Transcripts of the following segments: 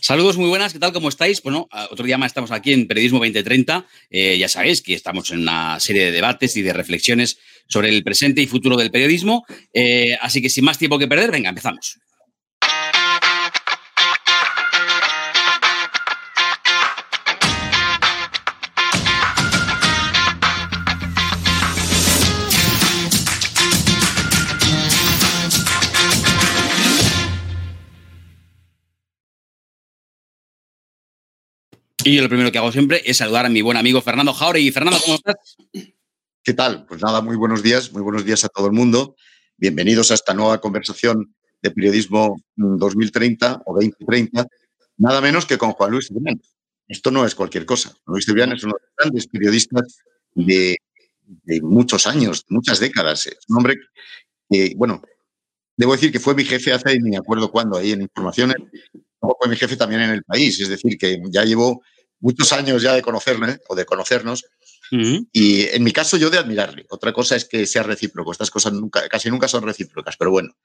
Saludos, muy buenas, ¿qué tal? ¿Cómo estáis? Bueno, otro día más estamos aquí en Periodismo 2030. Eh, ya sabéis que estamos en una serie de debates y de reflexiones sobre el presente y futuro del periodismo. Eh, así que sin más tiempo que perder, venga, empezamos. Y lo primero que hago siempre es saludar a mi buen amigo Fernando Jauregui. Fernando, ¿cómo estás? ¿Qué tal? Pues nada, muy buenos días, muy buenos días a todo el mundo. Bienvenidos a esta nueva conversación de periodismo 2030 o 2030, nada menos que con Juan Luis Cibrián. Esto no es cualquier cosa. Juan Luis Cibrián es uno de los grandes periodistas de, muchos años, muchas décadas. Es un hombre que, bueno, debo decir que fue mi jefe hace ni me acuerdo cuándo, ahí en Informaciones, fue mi jefe también en el país. Es decir, que ya llevo muchos años ya de conocerme o de conocernos. Y en mi caso, yo de admirarle. Otra cosa es que sea recíproco. Estas cosas nunca, casi nunca son recíprocas, pero bueno.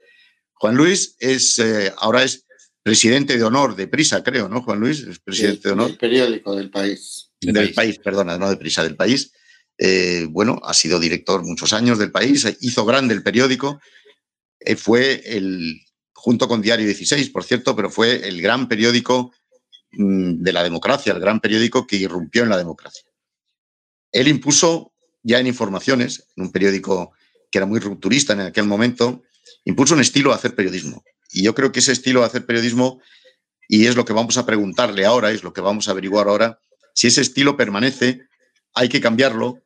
Juan Luis es eh, ahora es presidente de honor de Prisa, creo, ¿no, Juan Luis? Es presidente de honor. Del periódico del país. Del, país. perdona, no de Prisa, del país. Eh, bueno, ha sido director muchos años del país, hizo grande el periódico, eh, fue el, junto con Diario 16, por cierto, pero fue el gran periódico de la democracia, el gran periódico que irrumpió en la democracia. Él impuso ya en Informaciones, en un periódico que era muy rupturista en aquel momento, impuso un estilo de hacer periodismo. Y yo creo que ese estilo de hacer periodismo, y es lo que vamos a preguntarle ahora, es lo que vamos a averiguar ahora, si ese estilo permanece, hay que cambiarlo.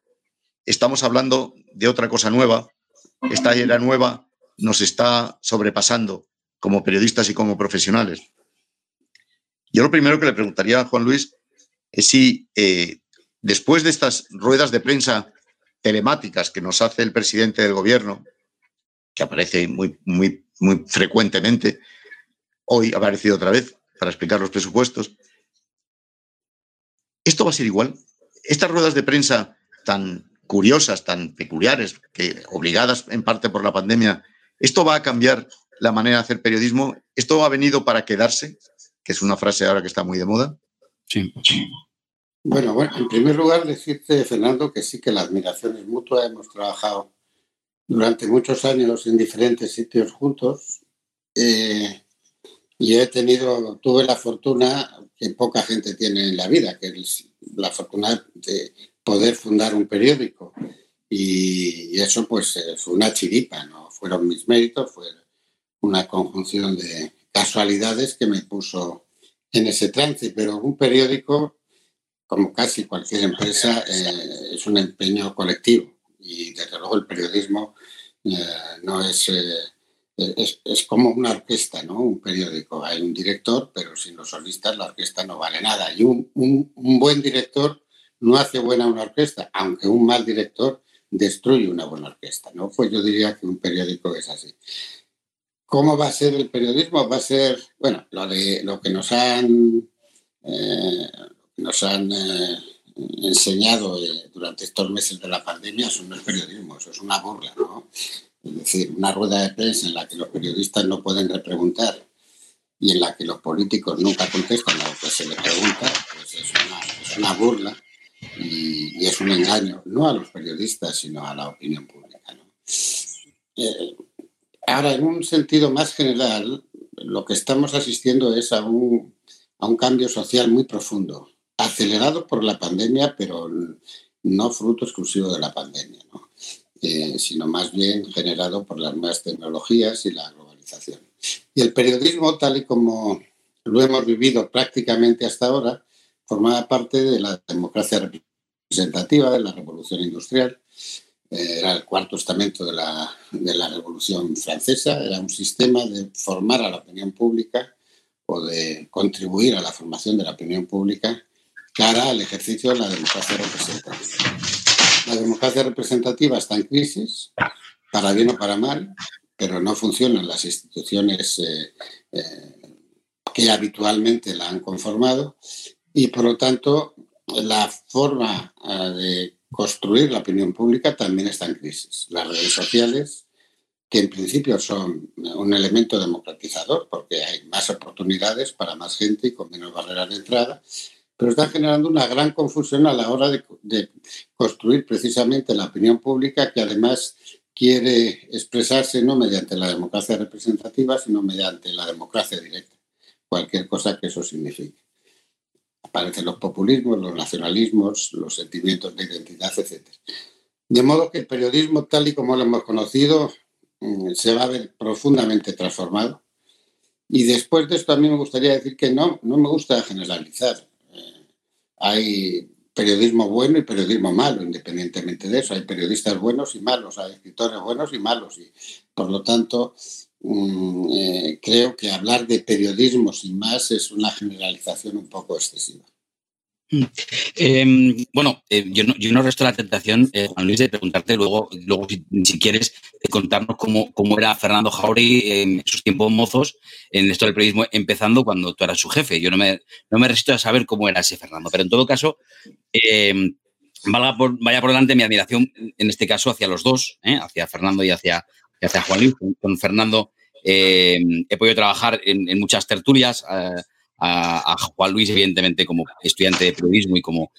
Estamos hablando de otra cosa nueva. Esta era nueva nos está sobrepasando como periodistas y como profesionales. Yo lo primero que le preguntaría a Juan Luis es si eh, después de estas ruedas de prensa telemáticas que nos hace el presidente del gobierno, que aparece muy, muy, muy frecuentemente, hoy ha aparecido otra vez para explicar los presupuestos, ¿esto va a ser igual? Estas ruedas de prensa tan curiosas, tan peculiares, que obligadas en parte por la pandemia, ¿esto va a cambiar la manera de hacer periodismo. ¿Esto ha venido para quedarse? Que es una frase ahora que está muy de moda. Sí. Bueno, bueno, en primer lugar decirte, Fernando, que sí que la admiración es mutua. Hemos trabajado durante muchos años en diferentes sitios juntos. Eh, y he tenido, tuve la fortuna que poca gente tiene en la vida, que es la fortuna de poder fundar un periódico. Y, eso pues eh, fue una chiripa, no fueron mis méritos, fue una conjunción de casualidades que me puso en ese trance, pero un periódico, como casi cualquier empresa, eh, es un empeño colectivo y desde luego el periodismo eh, no es, eh, es, es, como una orquesta, ¿no? Un periódico. Hay un director, pero sin los solistas la orquesta no vale nada. Y un, un, un buen director no hace buena una orquesta, aunque un mal director destruye una buena orquesta, ¿no? Pues yo diría que un periódico es así. ¿Cómo va a ser el periodismo? Va a ser, bueno, lo, de, lo que nos han, eh, nos han eh, enseñado eh, durante estos meses de la pandemia, eso no es periodismo, eso es una burla, ¿no? Es decir, una rueda de prensa en la que los periodistas no pueden repreguntar y en la que los políticos nunca contestan a lo que se les pregunta, pues es una, burla y, y, es un engaño, no a los periodistas, sino a la opinión pública. ¿no? Ahora, en un sentido más general, lo que estamos asistiendo es a un, cambio social muy profundo, acelerado por la pandemia, pero no fruto exclusivo de la pandemia, eh, sino más bien generado por las nuevas tecnologías y la globalización. Y el periodismo, tal y como lo hemos vivido prácticamente hasta ahora, formaba parte de la democracia representativa, de la revolución industrial, era el cuarto estamento de la, de la Revolución Francesa, era un sistema de formar a la opinión pública o de contribuir a la formación de la opinión pública cara al ejercicio de la democracia representativa. La democracia representativa está en crisis, para bien o para mal, pero no funcionan las instituciones eh, eh, que habitualmente la han conformado y por lo tanto la forma de construir la opinión pública también está en crisis. Las redes sociales que en principio son un elemento democratizador porque hay más oportunidades para más gente y con menos barreras de entrada, pero están generando una gran confusión a la hora de, de construir precisamente la opinión pública que además quiere expresarse no mediante la democracia representativa, sino mediante la democracia directa, cualquier cosa que eso signifique. Aparecen los populismos, los nacionalismos, los sentimientos de identidad, etc. De modo que el periodismo, tal y como lo hemos conocido, mm, se va a ver profundamente transformado. Y después de esto a mí me gustaría decir que no, no me gusta generalizar. Eh, hay periodismo bueno y periodismo malo, independientemente de eso. Hay periodistas buenos y malos, hay escritores buenos y malos. Y por lo tanto, mm, eh, creo que hablar de periodismo sin más es una generalización un poco excesiva. Em, bueno, eh, yo, no, yo, no, resto la tentación, eh, Juan Luis, de preguntarte luego, luego si, quieres, de contarnos cómo, cómo, era Fernando Jauregui en sus tiempos mozos en esto del periodismo, empezando cuando tú eras su jefe. Yo no me, no me resisto a saber cómo era ese Fernando, pero en todo caso, eh, vaya, por, vaya por delante mi admiración, en este caso, hacia los dos, hacia Fernando y hacia, hacia Juan Luis. Con, Fernando he podido trabajar en, muchas tertulias a, Juan Luis, evidentemente, como estudiante de periodismo y como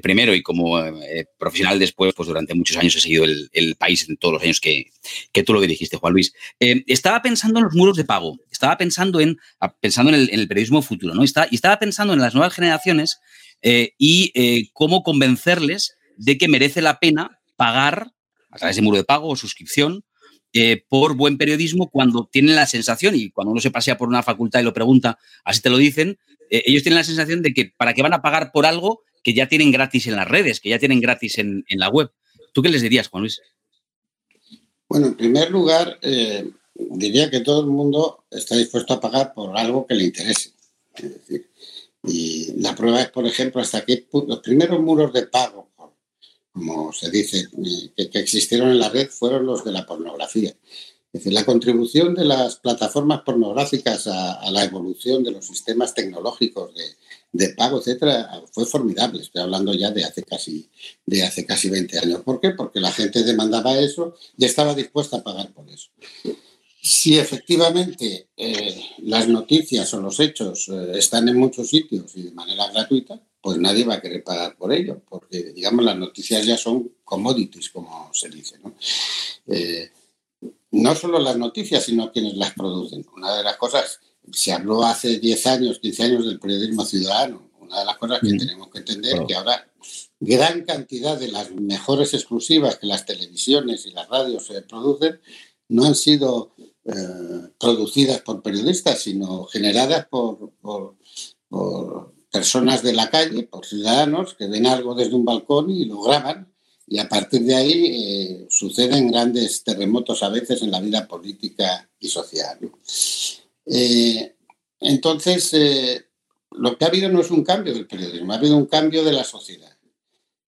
primero y como eh, profesional después, pues durante muchos años he seguido el, país en todos los años que, que, tú lo dirigiste, Juan Luis. Eh, estaba pensando en los muros de pago, estaba pensando en, pensando en el, periodismo futuro, ¿no? Y estaba pensando en las nuevas generaciones eh, y cómo convencerles de que merece la pena pagar a través de muro de pago o suscripción eh, por buen periodismo cuando tienen la sensación, y cuando uno se pasea por una facultad y lo pregunta, así te lo dicen, eh, ellos tienen la sensación de que para qué van a pagar por algo que ya tienen gratis en las redes, que ya tienen gratis en, la web. ¿Tú qué les dirías, Juan Luis? Bueno, en primer lugar, eh, diría que todo el mundo está dispuesto a pagar por algo que le interese. y la prueba es, por ejemplo, hasta que los primeros muros de pago como se dice, que, existieron en la red fueron los de la pornografía. Es decir, la contribución de las plataformas pornográficas a, la evolución de los sistemas tecnológicos de, pago, etcétera, fue formidable. Estoy hablando ya de hace, casi, de hace casi 20 años. ¿Por qué? Porque la gente demandaba eso y estaba dispuesta a pagar por eso. Si efectivamente eh, las noticias o los hechos eh, están en muchos sitios y de manera gratuita, pues nadie va a querer pagar por ello, porque, digamos, las noticias ya son commodities, como se dice. ¿no? Eh, no solo las noticias, sino quienes las producen. Una de las cosas, se habló hace 10 años, 15 años del periodismo ciudadano. Una de las cosas que mm. tenemos que entender es que ahora gran cantidad de las mejores exclusivas que las televisiones y las radios se producen no han sido eh, producidas por periodistas, sino generadas por, por personas de la calle, por ciudadanos que ven algo desde un balcón y lo graban y a partir de ahí eh, suceden grandes terremotos a veces en la vida política y social. Eh, entonces, eh, lo que ha habido no es un cambio del periodismo, ha habido un cambio de la sociedad.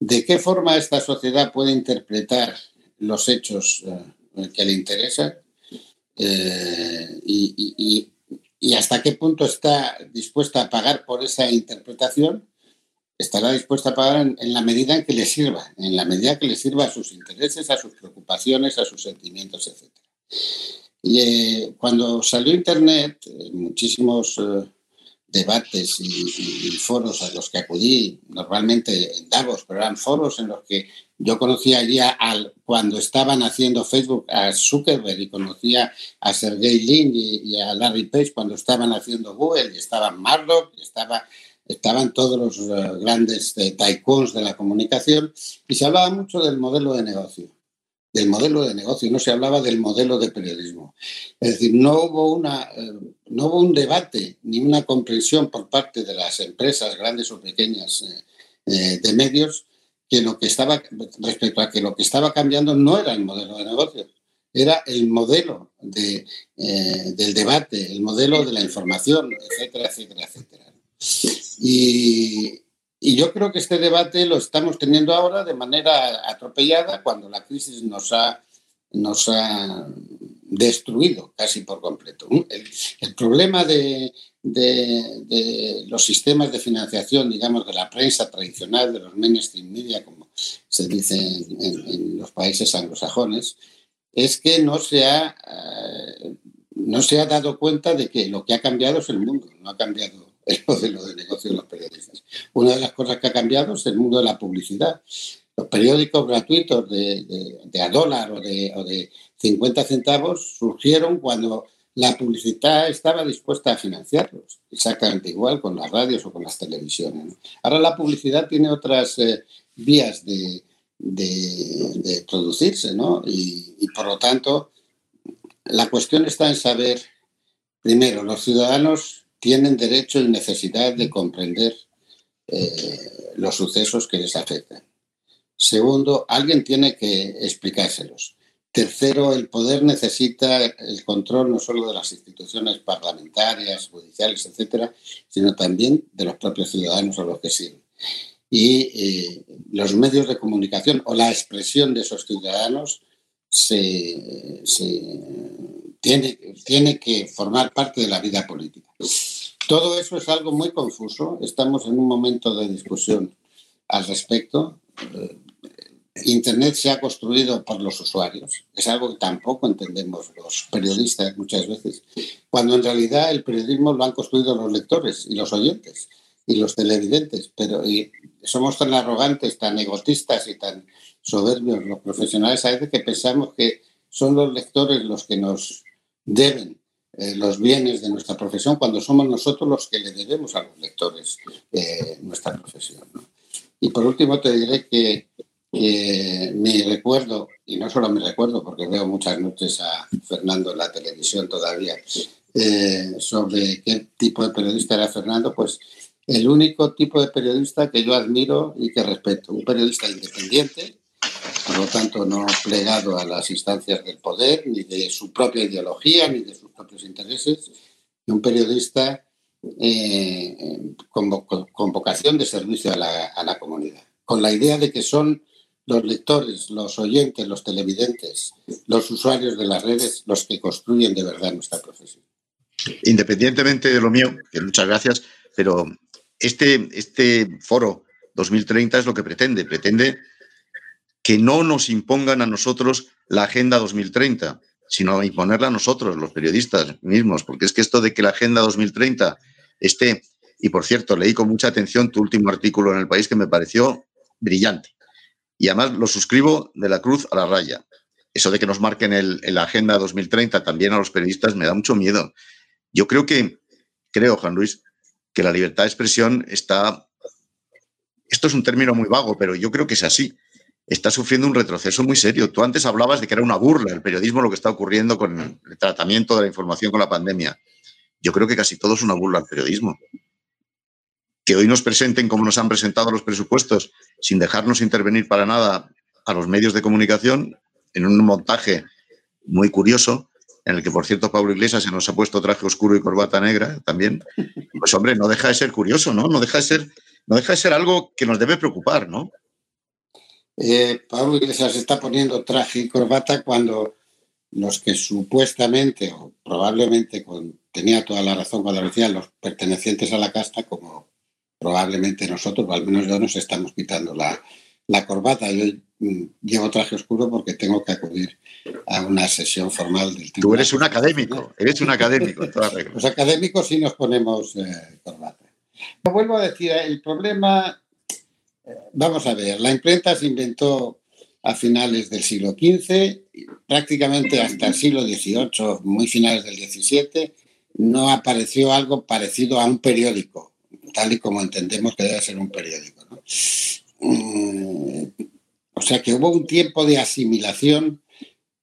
¿De qué forma esta sociedad puede interpretar los hechos que le interesan? y, hasta qué punto está dispuesta a pagar por esa interpretación, estará dispuesta a pagar en, la medida en que le sirva, en la medida que le sirva a sus intereses, a sus preocupaciones, a sus sentimientos, etc. Y eh, cuando salió Internet, eh, muchísimos eh, debates y, foros a los que acudí, normalmente en Davos, pero eran foros en los que yo conocía allí al, cuando estaban haciendo Facebook a Zuckerberg y conocía a Sergey Lin y, a Larry Page cuando estaban haciendo Google y estaban Murdoch y estaba, estaban todos los eh, grandes eh, de la comunicación y se hablaba mucho del modelo de negocio del modelo de negocio, no se hablaba del modelo de periodismo. Es decir, no hubo, una, eh, no hubo un debate ni una comprensión por parte de las empresas, grandes o pequeñas, eh, eh, de medios, que lo que estaba, respecto a que lo que estaba cambiando no era el modelo de negocio, era el modelo de, del debate, el modelo de la información, etcétera, etcétera, etcétera. Y, y yo creo que este debate lo estamos teniendo ahora de manera atropellada cuando la crisis nos ha, nos ha destruido casi por completo. El, problema de, de, los sistemas de financiación, digamos, de la prensa tradicional, de los mainstream media, como se dice en, los países anglosajones, es que no se ha, eh, no se ha dado cuenta de que lo que ha cambiado es el mundo, no ha cambiado el modelo de negocio de los periodistas. Una de las cosas que ha cambiado es el mundo de la publicidad. Los periódicos gratuitos de, a dólar o de, o de 50 centavos surgieron cuando la publicidad estaba dispuesta a financiarlos, exactamente igual con las radios o con las televisiones. Ahora la publicidad tiene otras eh, vías de, producirse, ¿no? Y, por lo tanto, la cuestión está en saber, primero, los ciudadanos tienen derecho y necesidad de comprender eh, los sucesos que les afectan. Segundo, alguien tiene que explicárselos. Tercero, el poder necesita el control no solo de las instituciones parlamentarias, judiciales, etcétera, sino también de los propios ciudadanos a los que sirven. Y eh, los medios de comunicación o la expresión de esos ciudadanos se, tiene, tiene que formar parte de la vida política. Todo eso es algo muy confuso. Estamos en un momento de discusión al respecto. Eh, Internet se ha construido por los usuarios. Es algo que tampoco entendemos los periodistas muchas veces, cuando en realidad el periodismo lo han construido los lectores y los oyentes y los televidentes. Pero somos tan arrogantes, tan egotistas y tan soberbios los profesionales a veces que pensamos que son los lectores los que nos deben eh, los bienes de nuestra profesión cuando somos nosotros los que le debemos a los lectores nuestra profesión. Y por último te diré que que mi recuerdo, y no solo mi recuerdo, porque veo muchas noches a Fernando en la televisión todavía, eh, sobre qué tipo de periodista era Fernando, pues el único tipo de periodista que yo admiro y que respeto, un periodista independiente, por lo tanto no plegado a las instancias del poder, ni de su propia ideología, ni de sus propios intereses, y un periodista eh, con, vocación de servicio a la, a la comunidad, con la idea de que son los lectores, los oyentes, los televidentes, los usuarios de las redes, los que construyen de verdad nuestra profesión. Independientemente de lo mío, que muchas gracias, pero este, este foro 2030 es lo que pretende. Pretende que no nos impongan a nosotros la Agenda 2030, sino imponerla a nosotros, los periodistas mismos, porque es que esto de que la Agenda 2030 esté, y por cierto, leí con mucha atención tu último artículo en el país que me pareció brillante y además lo suscribo de la cruz a la raya. Eso de que nos marquen el, la Agenda 2030 también a los periodistas me da mucho miedo. Yo creo que, creo, Juan Luis, que la libertad de expresión está, esto es un término muy vago, pero yo creo que es así, está sufriendo un retroceso muy serio. Tú antes hablabas de que era una burla el periodismo lo que está ocurriendo con el tratamiento de la información con la pandemia. Yo creo que casi todo es una burla al periodismo que hoy nos presenten como nos han presentado los presupuestos, sin dejarnos intervenir para nada a los medios de comunicación, en un montaje muy curioso, en el que, por cierto, Pablo Iglesias se nos ha puesto traje oscuro y corbata negra también. Pues, hombre, no deja de ser curioso, ¿no? No deja de ser, no deja de ser algo que nos debe preocupar, ¿no? Eh, Pablo Iglesias está poniendo traje y corbata cuando los que supuestamente o probablemente tenía toda la razón cuando decían los pertenecientes a la casta, como probablemente nosotros, o al menos yo, nos estamos quitando la, la corbata. Yo mm, llevo traje oscuro porque tengo que acudir a una sesión formal del Tú eres un académico, eres un académico. Los académicos sí nos ponemos eh, corbata. Vuelvo a decir, el problema, vamos a ver, la imprenta se inventó a finales del siglo XV, prácticamente hasta el siglo XVIII, muy finales del XVII, no apareció algo parecido a un periódico tal y como entendemos que debe ser un periódico. Mm, o sea que hubo un tiempo de asimilación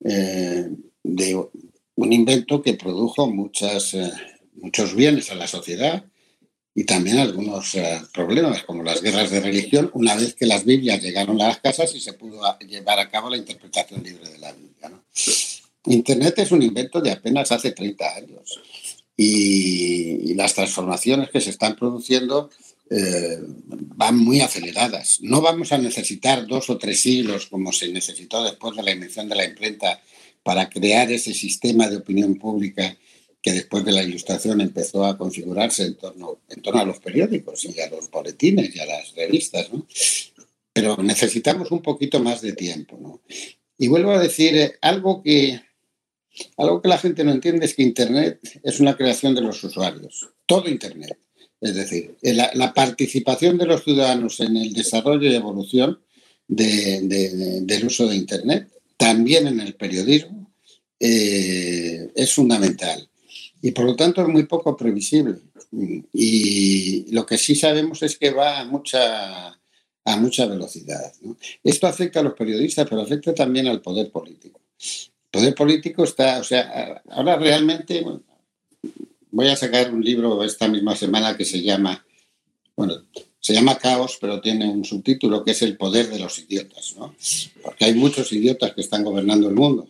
eh, de un invento que produjo eh, muchos bienes a la sociedad y también algunos eh, problemas, como las guerras de religión, una vez que las Biblias llegaron a las casas y se pudo llevar a cabo la interpretación libre de la Biblia. Internet es un invento de apenas hace 30 años y, las transformaciones que se están produciendo eh, van muy aceleradas. No vamos a necesitar dos o tres siglos como se necesitó después de la invención de la imprenta para crear ese sistema de opinión pública que después de la ilustración empezó a configurarse en torno, a los periódicos y a los boletines y a las revistas. ¿no? Pero necesitamos un poquito más de tiempo. ¿no? Y vuelvo a decir, eh, algo que, algo que la gente no entiende es que Internet es una creación de los usuarios, todo Internet. Es decir, la, participación de los ciudadanos en el desarrollo y evolución del uso de Internet, también en el periodismo, eh, es fundamental. Y por lo tanto es muy poco previsible. Y lo que sí sabemos es que va a mucha, a mucha velocidad. Esto afecta a los periodistas, pero afecta también al poder político. El poder político está, o sea, ahora realmente, voy a sacar un libro esta misma semana que se llama, bueno, se llama Caos, pero tiene un subtítulo que es El poder de los idiotas, ¿no? Porque hay muchos idiotas que están gobernando el mundo.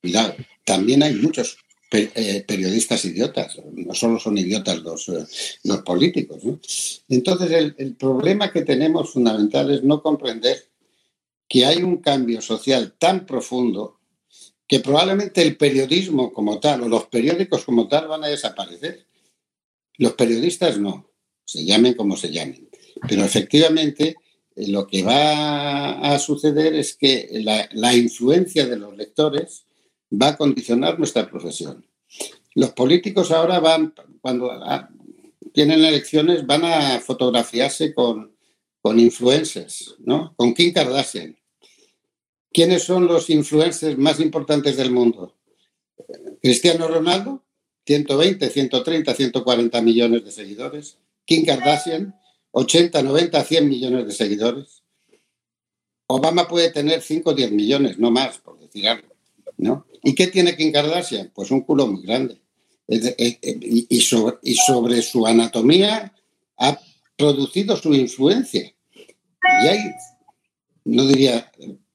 Cuidado, también hay muchos eh, periodistas idiotas, no solo son idiotas los, eh, los políticos. Entonces, el, el, problema que tenemos fundamental es no comprender que hay un cambio social tan profundo que probablemente el periodismo como tal o los periódicos como tal van a desaparecer. Los periodistas no, se llamen como se llamen. Pero efectivamente eh, lo que va a suceder es que la, la influencia de los lectores va a condicionar nuestra profesión. Los políticos ahora van, cuando ah, tienen elecciones, van a fotografiarse con, con influencers, ¿no? Con Kim Kardashian. ¿Quiénes son los influencers más importantes del mundo? Cristiano Ronaldo, 120, 130, 140 millones de seguidores. Kim Kardashian, 80, 90, 100 millones de seguidores. Obama puede tener 5 o 10 millones, no más, por decir algo. ¿no? ¿Y qué tiene Kim Kardashian? Pues un culo muy grande. Y sobre, y sobre su anatomía ha producido su influencia. Y hay, no diría,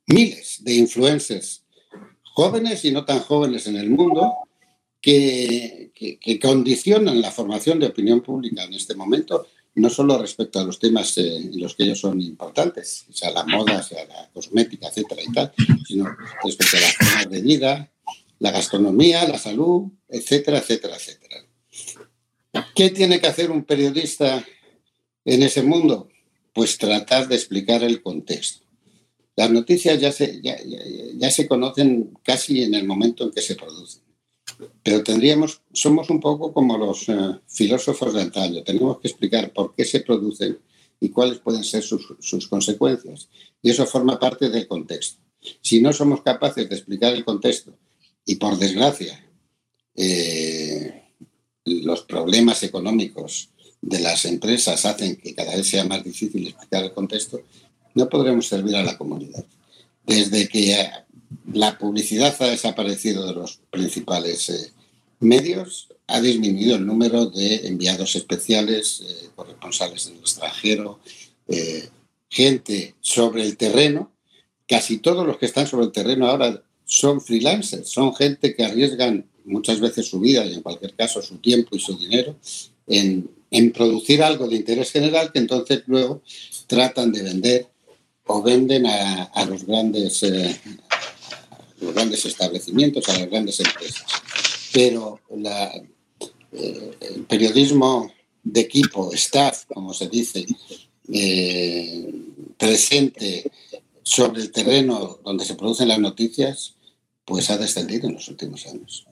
miles de influencers jóvenes y no tan jóvenes en el mundo que, que, condicionan la formación de opinión pública en este momento, no solo respecto a los temas eh, en los que ellos son importantes, sea la moda, sea la cosmética, etcétera y tal, sino respecto a las formas de vida, la gastronomía, la salud, etcétera, etcétera, etcétera. ¿Qué tiene que hacer un periodista en ese mundo? Pues tratar de explicar el contexto. Las noticias ya se, ya, se conocen casi en el momento en que se producen. Pero tendríamos, somos un poco como los eh, filósofos de antaño, tenemos que explicar por qué se producen y cuáles pueden ser sus, sus, consecuencias. Y eso forma parte del contexto. Si no somos capaces de explicar el contexto y por desgracia eh, los problemas económicos de las empresas hacen que cada vez sea más difícil explicar el contexto, no podremos servir a la comunidad. Desde que la publicidad ha desaparecido de los principales eh, medios, ha disminuido el número de enviados especiales, eh, corresponsales en el extranjero, gente sobre el terreno. Casi todos los que están sobre el terreno ahora son freelancers, son gente que arriesgan muchas veces su vida y en cualquier caso su tiempo y su dinero en, producir algo de interés general que entonces luego tratan de vender o venden a, los, grandes, eh, los grandes establecimientos, a las grandes empresas. Pero eh, el periodismo de equipo, staff, como se dice, eh, presente sobre el terreno donde se producen las noticias, pues ha descendido en los últimos años.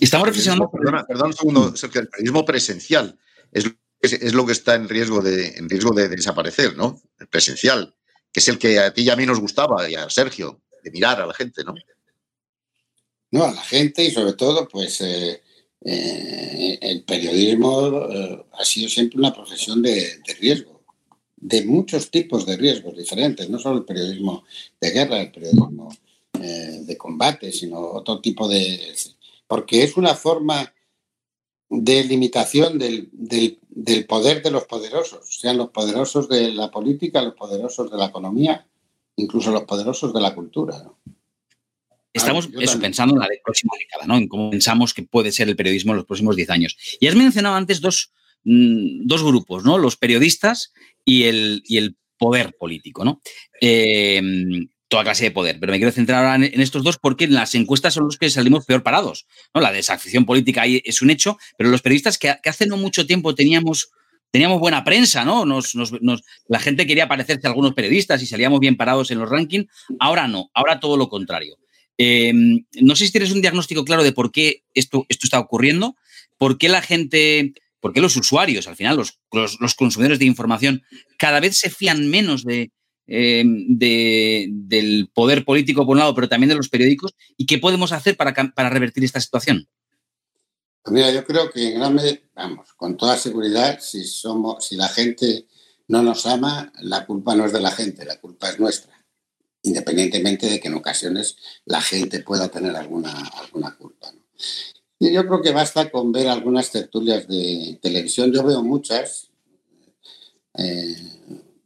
Estamos reflexionando. Perdona, perdón un segundo, Sergio, el periodismo presencial es, es, lo que está en riesgo, de, en riesgo de, desaparecer, ¿no? El presencial, que es el que a ti y a mí nos gustaba, y a Sergio, de mirar a la gente, ¿no? No, a la gente y sobre todo, pues eh, eh, el periodismo eh, ha sido siempre una profesión de, de, riesgo, de muchos tipos de riesgos diferentes, no solo el periodismo de guerra, el periodismo eh, de combate, sino otro tipo de... porque es una forma de limitación del, poder de los poderosos, sean los poderosos de la política, los poderosos de la economía, incluso los poderosos de la cultura. Estamos pensando en la próxima década, ¿no? En cómo pensamos que puede ser el periodismo en los próximos 10 años. Y has mencionado antes dos, mm, dos grupos, ¿no? Los periodistas y el, y el poder político, ¿no? Eh, toda clase de poder. Pero me quiero centrar ahora en, estos dos porque en las encuestas son los que salimos peor parados. ¿no? La desafección política ahí es un hecho, pero los periodistas que, hace no mucho tiempo teníamos teníamos buena prensa, ¿no? la gente quería parecerse a algunos periodistas y salíamos bien parados en los rankings. Ahora no, ahora todo lo contrario. Em, no sé si tienes un diagnóstico claro de por qué esto, esto está ocurriendo, por qué la gente, por qué los usuarios, al final, los, los, consumidores de información, cada vez se fían menos de, del poder político por un lado, pero también de los periódicos, y qué podemos hacer para, revertir esta situación. Mira, yo creo que en gran medida, vamos, con toda seguridad, si somos, si la gente no nos ama, la culpa no es de la gente, la culpa es nuestra independientemente de que en ocasiones la gente pueda tener alguna, alguna culpa. Y yo creo que basta con ver algunas tertulias de televisión. Yo veo muchas. Eh,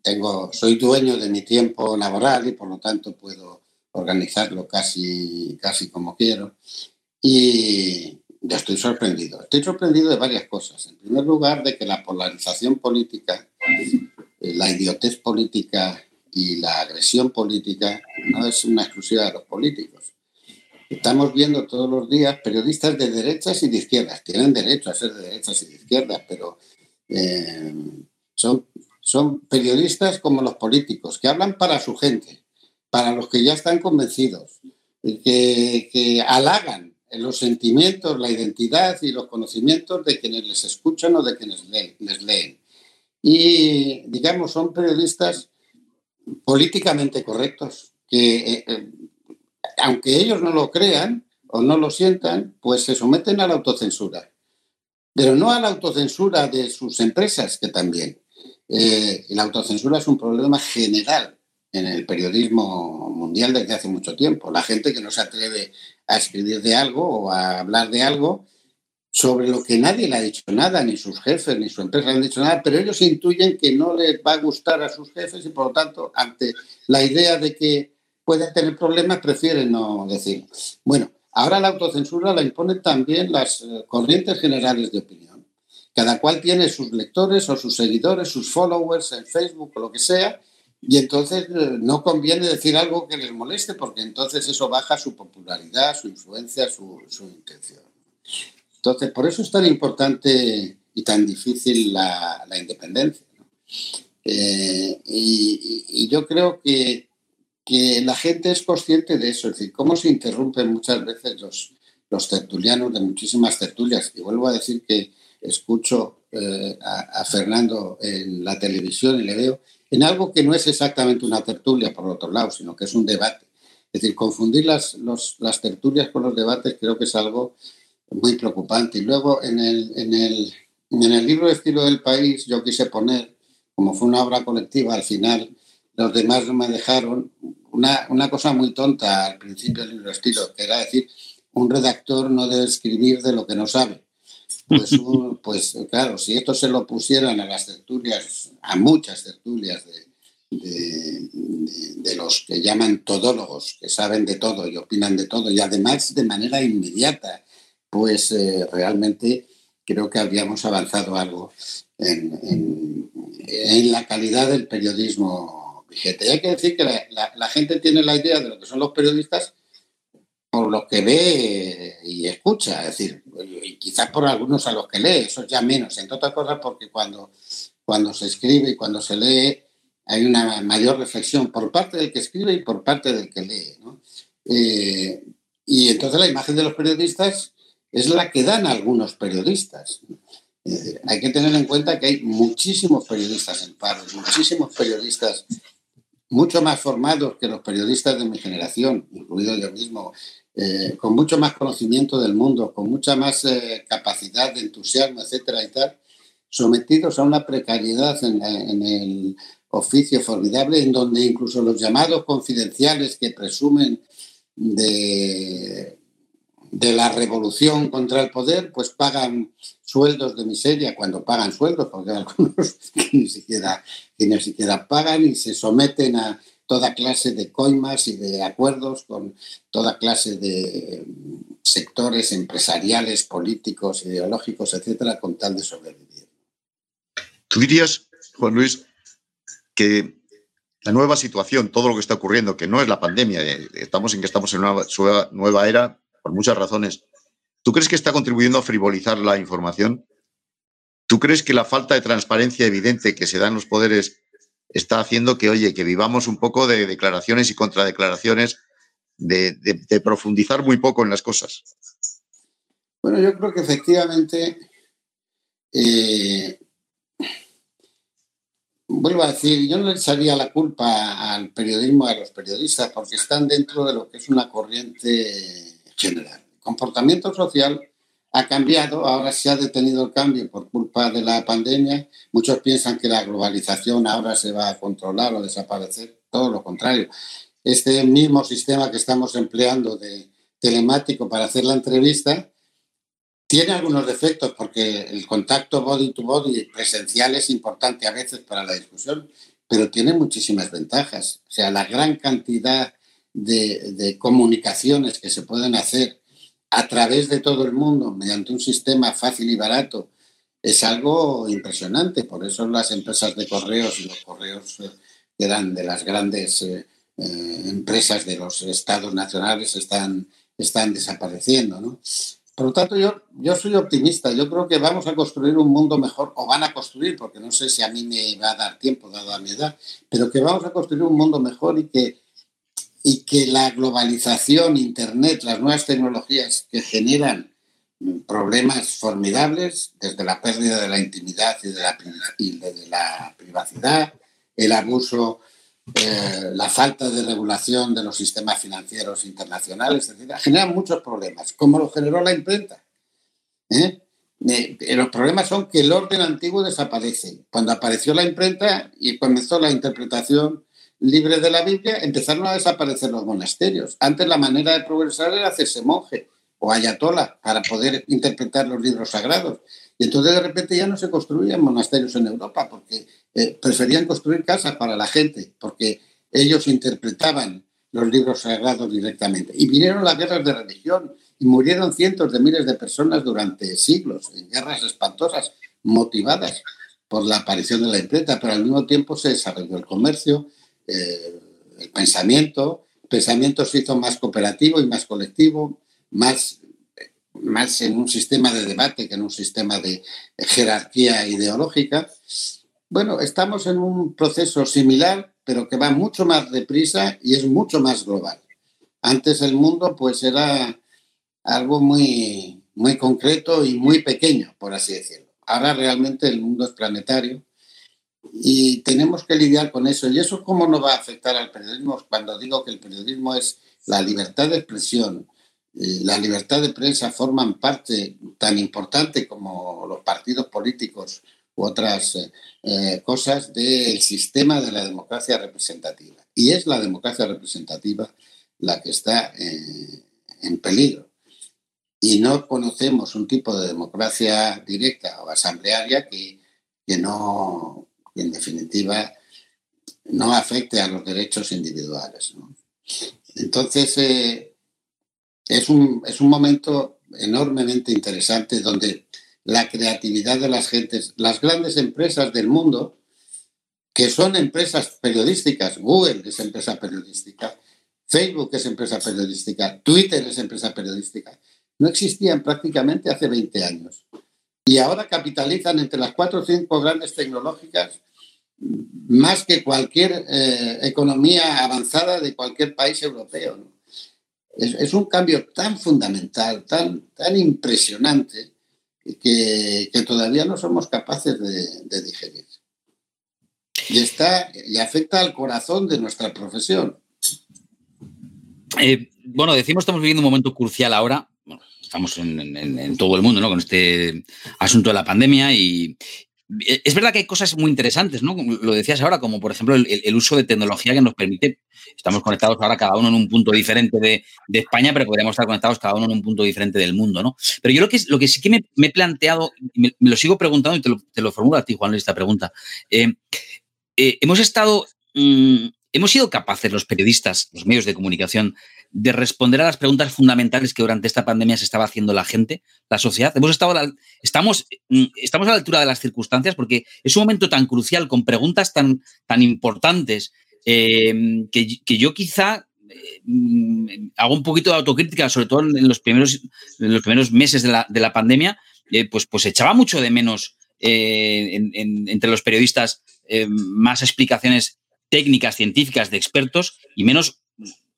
tengo, soy dueño de mi tiempo laboral y por lo tanto puedo organizarlo casi, casi como quiero. Y ya estoy sorprendido. Estoy sorprendido de varias cosas. En primer lugar, de que la polarización política, la idiotez política y la agresión política no es una exclusiva de los políticos. Estamos viendo todos los días periodistas de derechas y de izquierdas. Tienen derecho a ser de derechas y de izquierdas, pero eh, son, son periodistas como los políticos, que hablan para su gente, para los que ya están convencidos, que, que halagan los sentimientos, la identidad y los conocimientos de quienes les escuchan o de quienes les leen. Y, digamos, son periodistas políticamente correctos, que eh, eh, aunque ellos no lo crean o no lo sientan, pues se someten a la autocensura. Pero no a la autocensura de sus empresas, que también. Eh, la autocensura es un problema general en el periodismo mundial desde hace mucho tiempo. La gente que no se atreve a escribir de algo o a hablar de algo sobre lo que nadie le ha dicho nada, ni sus jefes, ni su empresa le han dicho nada, pero ellos intuyen que no les va a gustar a sus jefes y por lo tanto, ante la idea de que pueden tener problemas, prefieren no decir. Bueno, ahora la autocensura la imponen también las eh, corrientes generales de opinión. Cada cual tiene sus lectores o sus seguidores, sus followers en Facebook o lo que sea, y entonces eh, no conviene decir algo que les moleste porque entonces eso baja su popularidad, su influencia, su, intención. Entonces, por eso es tan importante y tan difícil la, independencia. Eh, y, yo creo que, la gente es consciente de eso, es decir, cómo se interrumpen muchas veces los, los tertulianos de muchísimas tertulias. Y vuelvo a decir que escucho eh, a, Fernando en la televisión y le veo en algo que no es exactamente una tertulia, por otro lado, sino que es un debate. Es decir, confundir las, las tertulias con los debates creo que es algo muy preocupante. Y luego en el, en el, en el libro Estilo del País yo quise poner, como fue una obra colectiva al final, los demás no me dejaron, una, una cosa muy tonta al principio del libro Estilo, que era decir, un redactor no debe escribir de lo que no sabe. Pues, pues claro, si esto se lo pusieran a las tertulias, a muchas tertulias de, los que llaman todólogos, que saben de todo y opinan de todo, y además de manera inmediata pues eh, realmente creo que habíamos avanzado algo en, la calidad del periodismo vigente. Y hay que decir que la, gente tiene la idea de lo que son los periodistas por lo que ve y escucha, es decir, y quizás por algunos a los que lee, eso ya menos, entre otras cosas porque cuando, cuando se escribe y cuando se lee hay una mayor reflexión por parte del que escribe y por parte del que lee. Eh, y entonces la imagen de los periodistas es la que dan algunos periodistas. hay que tener en cuenta que hay muchísimos periodistas en paro, muchísimos periodistas mucho más formados que los periodistas de mi generación, incluido yo mismo, eh, con mucho más conocimiento del mundo, con mucha más eh, capacidad de entusiasmo, etcétera y tal, sometidos a una precariedad en, el oficio formidable, en donde incluso los llamados confidenciales que presumen de de la revolución contra el poder, pues pagan sueldos de miseria cuando pagan sueldos, porque algunos ni siquiera, ni siquiera pagan y se someten a toda clase de coimas y de acuerdos con toda clase de sectores empresariales, políticos, ideológicos, etcétera, con tal de sobrevivir. ¿Tú dirías, Juan Luis, que la nueva situación, todo lo que está ocurriendo, que no es la pandemia, eh, estamos en que estamos en una nueva era, por muchas razones. ¿Tú crees que está contribuyendo a frivolizar la información? ¿Tú crees que la falta de transparencia evidente que se da en los poderes está haciendo que, oye, que vivamos un poco de declaraciones y contradeclaraciones, de, de profundizar muy poco en las cosas? Bueno, yo creo que efectivamente eh, vuelvo a decir, yo no le echaría la culpa al periodismo, a los periodistas, porque están dentro de lo que es una corriente general. Comportamiento social ha cambiado, ahora se ha detenido el cambio por culpa de la pandemia. Muchos piensan que la globalización ahora se va a controlar o desaparecer, todo lo contrario. Este mismo sistema que estamos empleando de telemático para hacer la entrevista, tiene algunos defectos porque el contacto body to body presencial es importante a veces para la discusión, pero tiene muchísimas ventajas. O sea, la gran cantidad de, comunicaciones que se pueden hacer a través de todo el mundo mediante un sistema fácil y barato es algo impresionante. Por eso las empresas de correos y los correos eh, que eran de las grandes eh, eh, empresas de los estados nacionales están, están desapareciendo. ¿no? Por lo tanto, yo, yo soy optimista. Yo creo que vamos a construir un mundo mejor, o van a construir, porque no sé si a mí me va a dar tiempo, dado a mi edad, pero que vamos a construir un mundo mejor y que, y que la globalización, Internet, las nuevas tecnologías que generan problemas formidables, desde la pérdida de la intimidad y de la, y de la privacidad, el abuso eh, la falta de regulación de los sistemas financieros internacionales, etc., generan muchos problemas, como lo generó la imprenta. ¿eh? Eh, los problemas son que el orden antiguo desaparece. Cuando apareció la imprenta y comenzó la interpretación libre de la Biblia, empezaron a desaparecer los monasterios. Antes la manera de progresar era hacerse monje o ayatola para poder interpretar los libros sagrados. Y entonces de repente ya no se construían monasterios en Europa porque eh, preferían construir casas para la gente, porque ellos interpretaban los libros sagrados directamente. Y vinieron las guerras de religión y murieron cientos de miles de personas durante siglos, en guerras espantosas, motivadas por la aparición de la imprenta, pero al mismo tiempo se desarrolló el comercio, eh, el pensamiento, pensamiento se hizo más cooperativo y más colectivo, más más en un sistema de debate que en un sistema de jerarquía ideológica. Bueno, estamos en un proceso similar, pero que va mucho más deprisa y es mucho más global. Antes el mundo pues era algo muy, muy concreto y muy pequeño, por así decirlo. Ahora realmente el mundo es planetario y tenemos que lidiar con eso. ¿Y eso cómo nos va a afectar al periodismo? Cuando digo que el periodismo es la libertad de expresión, eh, la libertad de prensa forman parte tan importante como los partidos políticos u otras eh, eh, cosas del sistema de la democracia representativa. Y es la democracia representativa la que está en peligro. Y no conocemos un tipo de democracia directa o asamblearia que, que no, en definitiva, no afecte a los derechos individuales. Entonces, es un, es un momento enormemente interesante donde la creatividad de las gentes, las grandes empresas del mundo, que son empresas periodísticas, Google es empresa periodística, Facebook es empresa periodística, Twitter es empresa periodística, no existían prácticamente hace 20 años. Y ahora capitalizan entre las cuatro o cinco grandes tecnológicas más que cualquier eh, economía avanzada de cualquier país europeo. es, un cambio tan fundamental, tan, tan impresionante, que, todavía no somos capaces de, digerir. Y, está, y afecta al corazón de nuestra profesión. Eh, bueno, decimos que estamos viviendo un momento crucial ahora. Estamos en, todo el mundo, ¿no? Con este asunto de la pandemia y, eh, es verdad que hay cosas muy interesantes, ¿no? Lo decías ahora, como por ejemplo el, uso de tecnología que nos permite, estamos conectados ahora cada uno en un punto diferente de, España, pero podríamos estar conectados cada uno en un punto diferente del mundo, ¿no? Pero yo lo que, lo que sí que me, he planteado, me, lo sigo preguntando y te lo, formulo a ti, Juan esta pregunta. Eh, eh, hemos estado, mm, hemos sido capaces los periodistas, los medios de comunicación, de responder a las preguntas fundamentales que durante esta pandemia se estaba haciendo la gente, la sociedad. Hemos estado estamos, mm, estamos a la altura de las circunstancias porque es un momento tan crucial, con preguntas tan, tan importantes, eh, que, yo quizá eh, hago un poquito de autocrítica, sobre todo en los primeros, los primeros meses de la, pandemia, eh, pues, pues echaba mucho de menos entre los periodistas más explicaciones técnicas, científicas, de expertos y menos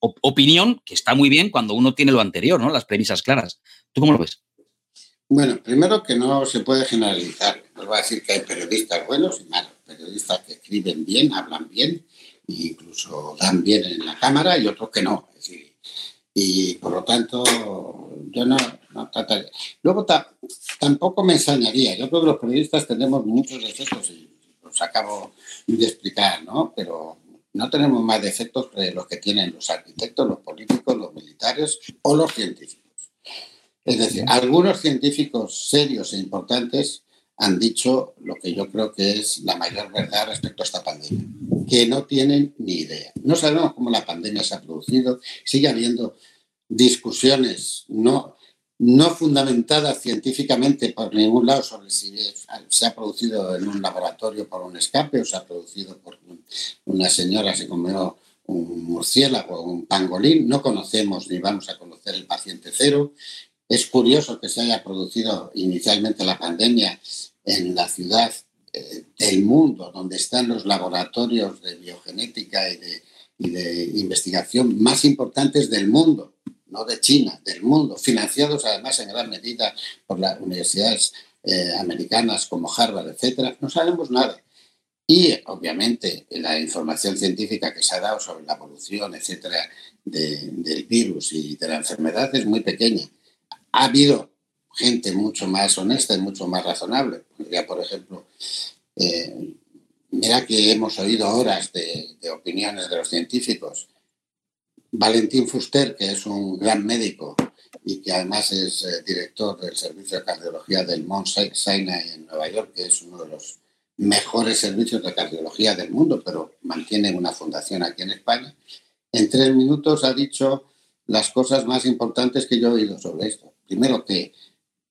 opinión, que está muy bien cuando uno tiene lo anterior, ¿no? Las premisas claras. ¿Tú cómo lo ves? Bueno, primero que no se puede generalizar. No voy a decir que hay periodistas buenos y malos. Periodistas que escriben bien, hablan bien, e incluso dan bien en la cámara y otros que no. y por lo tanto, yo no, no trataría. Luego tampoco me ensañaría. Yo creo que los periodistas tenemos muchos defectos y los acabo de explicar, ¿no? Pero no tenemos más defectos que los que tienen los arquitectos, los políticos, los militares o los científicos. Es decir, algunos científicos serios e importantes han dicho lo que yo creo que es la mayor verdad respecto a esta pandemia, que no tienen ni idea. No sabemos cómo la pandemia se ha producido, sigue habiendo discusiones no, no fundamentadas científicamente por ningún lado sobre si se ha producido en un laboratorio por un escape o se ha producido por una señora se comió un murciélago o un pangolín. No conocemos ni vamos a conocer el paciente cero. Es curioso que se haya producido inicialmente la pandemia en la ciudad eh, del mundo, donde están los laboratorios de biogenética y de, investigación más importantes del mundo, no de China, del mundo, financiados además en gran medida por las universidades eh, americanas como Harvard, etcétera. No sabemos nada. Y obviamente la información científica que se ha dado sobre la evolución, etcétera, del virus y de la enfermedad es muy pequeña ha habido gente mucho más honesta y mucho más razonable. Ya, por ejemplo, eh, mira que hemos oído horas de, opiniones de los científicos. Valentín Fuster, que es un gran médico y que además es eh, director del Servicio de Cardiología del Mount Sinai en Nueva York, que es uno de los mejores servicios de cardiología del mundo, pero mantiene una fundación aquí en España, en tres minutos ha dicho las cosas más importantes que yo he oído sobre esto primero que